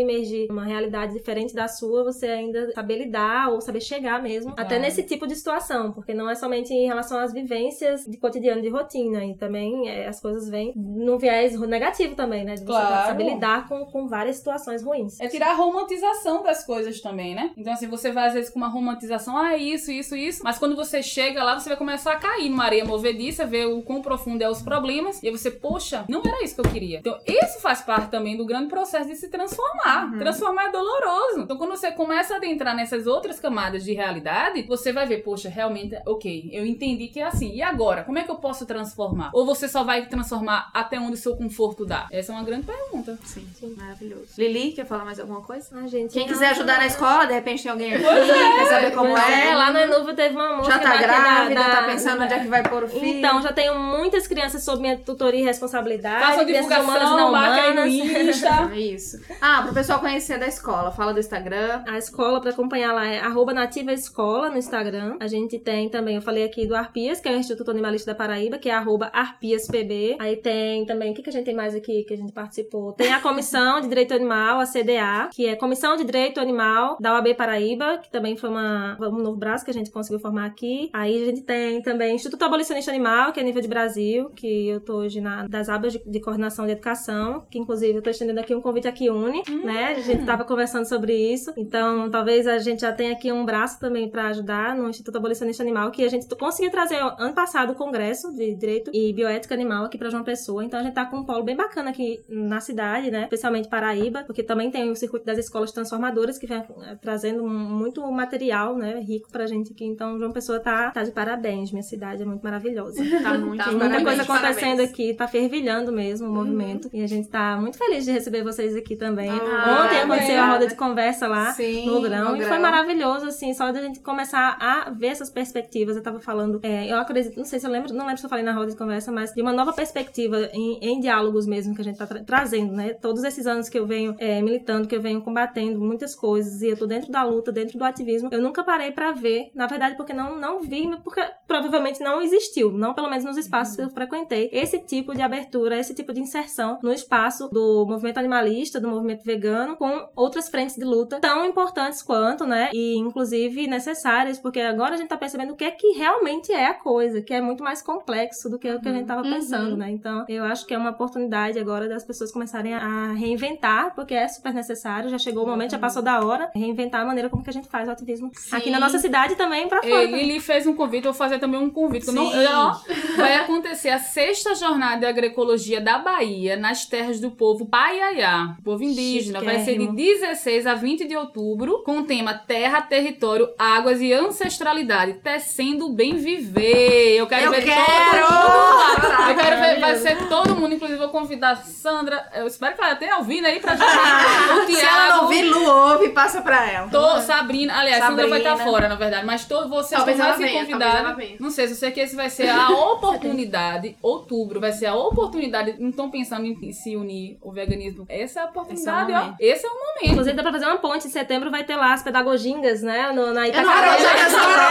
uma realidade diferente da sua, você ainda saber lidar ou saber chegar mesmo, até Claro. nesse tipo de situação, porque não é somente em relação às vivências de cotidiano, de rotina, e também é, as coisas vêm num viés negativo também, né? De você Claro. saber lidar com, com várias situações ruins. É tirar a romantização das coisas também, né? Então, assim, você vai às vezes com uma romantização, ah, isso, isso, isso. Mas quando você chega lá, você vai começar a cair numa areia movediça, ver o quão profundo é os problemas. E aí você, poxa, não era isso que eu queria. Então, isso faz parte também do grande processo de se transformar. Transformar é doloroso. Então, quando você começa a adentrar nessas outras camadas de realidade, você vai ver, poxa, realmente, ok, eu entendi que é assim. E agora? Como é que eu posso transformar? Ou você só vai transformar até onde o seu conforto dá? Essa é uma grande pergunta. Sim, maravilhoso. Lili, quer falar mais alguma coisa? Ah, gente, Quem em quiser ajudar na a- escola, de repente tem alguém aqui, quer saber como Pois é. lá no Enuvo teve uma moça Já tá é da- grávida, da- tá pensando onde é que vai pôr o filho. Então, já tenho muitas crianças sob minha tutoria e responsabilidade. Faça crianças humanas divulgação, não humanas. Insta. *laughs* É isso. Ah, pro pessoal conhecer da escola, fala do Instagram. A escola, pra acompanhar lá, é arroba nativa escola no Instagram. A gente tem também, eu falei aqui do Arpias, que é o Instituto Animalista da Paraíba, que é arroba arpiaspb. Aí tem também, o que, que a gente tem mais aqui que a gente participou? Tem a Comissão de Direito Animal, a CDA, que é Comissão de Direito Animal da OAB Paraíba, que também foi uma, um novo braço que a gente conseguiu formar aqui. Aí a gente tem também Instituto Abolicionista Animal, que é nível de Brasil, que eu tô hoje na, das abas de, de coordenação de educação, que inclusive eu tô estendendo aqui um convite aqui une, né? A gente tava conversando sobre isso. Então, talvez a gente já tenha aqui um braço também para ajudar no Instituto Abolicionista Animal, que a gente conseguiu trazer ano passado o Congresso de Direito e Bioética Animal aqui para João Pessoa. Então, a gente tá com um polo bem bacana aqui na cidade, né? Especialmente Paraíba, porque também tem o circuito das escolas transformadoras que vem eh, trazendo muito material, né? Rico pra gente aqui. Então, João Pessoa tá, tá de parabéns. Minha cidade é muito maravilhosa. *laughs* Tá muito Tá Tem muita coisa acontecendo parabéns. aqui, tá fervilhando mesmo o movimento. E a gente tá muito feliz de receber vocês aqui também. Ah, Ontem aconteceu a roda de conversa lá Sim, no grão. no E foi grão. maravilhoso, assim, só de a gente começar a ver essas perspectivas. Eu tava falando, é, eu acredito, não sei se eu lembro, não lembro se eu falei na roda de conversa, mas de uma nova perspectiva em, em diálogos mesmo que a gente tá tra- trazendo, né? Todos esses anos que eu venho é, militando, que eu venho combatendo muitas coisas e eu tô dentro da luta, dentro do ativismo, eu nunca parei pra ver, na verdade, porque não, não vi, porque provavelmente não existiu, não pelo menos nos espaços que eu frequentei, esse tipo de abertura, esse tipo de inserção no espaço do movimento animalista, do movimento vegano, com outras frentes de luta tão importantes quanto, né? E inclusive necessárias, porque agora a gente tá percebendo o que é que realmente é a coisa, que é muito mais complexo do que o que a gente tava pensando, né? Então, eu acho que é uma oportunidade agora das pessoas começarem a reinventar, porque é super necessário, já chegou o momento, já passou da hora, reinventar a maneira como que a gente faz o ativismo aqui na nossa cidade também pra fora. E Lili fez um convite, eu vou fazer também um convite. não- Sim. ó, vai acontecer a sexta jornada de agroecologia da Bahia nas terras do povo Paiaiá, povo indígena. Vai ser de Chiquérrimo. 16 a 20 de outubro, com o tema Terra, Território, Águas e Ancestralidade, tecendo o bem viver. Eu quero Eu ver quero! todo mundo lá. Caraca, Eu quero ver, vai ser todo mundo, inclusive vou convidar a Sandra. Eu espero que ela tenha ouvindo aí pra *laughs* gente. o Se ela não ouvir, Lu ouve, passa pra ela. Tô, Sabrina, aliás, Sandra vai estar Sabrina. fora, na verdade, mas todos vocês Talvez estão mais convidados. Não sei, se eu sei que esse vai ser a *laughs* oportunidade, outubro vai ser a oportunidade, não estão pensando em se unir o veganismo. Essa é a oportunidade, Esse é ó. momento. Esse é o momento. Inclusive, dá pra fazer uma ponte. Em setembro vai ter lá as pedagogingas, né? No, na Eu não Itacaré. acredito nessa hora.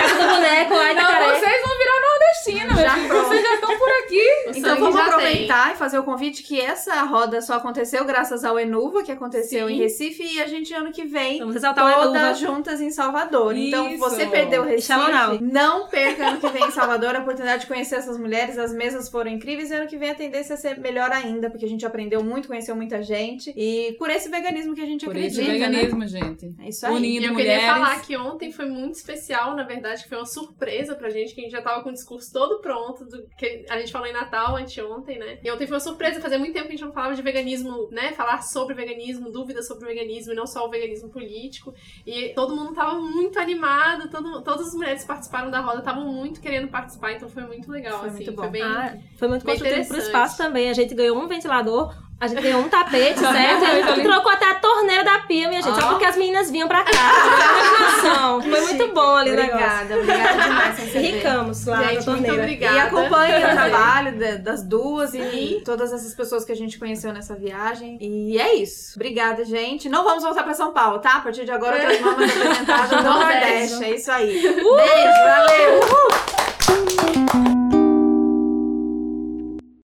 Casa do boneco, lá em Não, Itacaré. vocês vão virar nordestina, meu Já pronto. Vocês já estão por aqui. O Então vamos já aproveitar e fazer o convite que essa roda só aconteceu graças ao Enuva, que aconteceu Sim. em Recife, e a gente ano que vem Vamos ressaltar todas juntas em Salvador. Então Isso. você perdeu o Recife, não perca ano que vem em Salvador a oportunidade de conhecer essas mulheres, as mesas foram incríveis e ano que vem a tendência é ser melhor ainda, porque a gente aprendeu muito, conheceu muita gente e por esse veganismo que a gente Por acredita, isso, né? veganismo, gente. É isso aí. Unindo E eu mulheres. queria falar que ontem foi muito especial, na verdade, que foi uma surpresa pra gente, que a gente já tava com o discurso todo pronto, do que a gente falou em Natal, anteontem, né? E ontem foi uma surpresa, fazia muito tempo que a gente não falava de veganismo, né? Falar sobre veganismo, dúvidas sobre o veganismo, e não só o veganismo político. E todo mundo tava muito animado, todo, todas as mulheres que participaram da roda estavam muito querendo participar, então foi muito legal, Foi assim. muito bom. Foi bem. Ah, foi muito Bem construtivo pro espaço também. A gente ganhou um ventilador A gente ganhou um tapete, *laughs* certo? A gente trocou até a torneira da pia, minha gente. Só Ó. porque as meninas vinham pra cá. Foi muito bom ali. Obrigada, obrigada demais. Ricamos lá na Gente, muito torneira. obrigada. E acompanhe o *laughs* trabalho da- das duas e todas essas pessoas que a gente conheceu nessa viagem. E é isso. Obrigada, gente. Não vamos voltar pra São Paulo, tá? A partir de agora, outras *laughs* mamas apresentadas no Nordeste. Nordeste. É isso aí. Beijo, valeu! Uhul.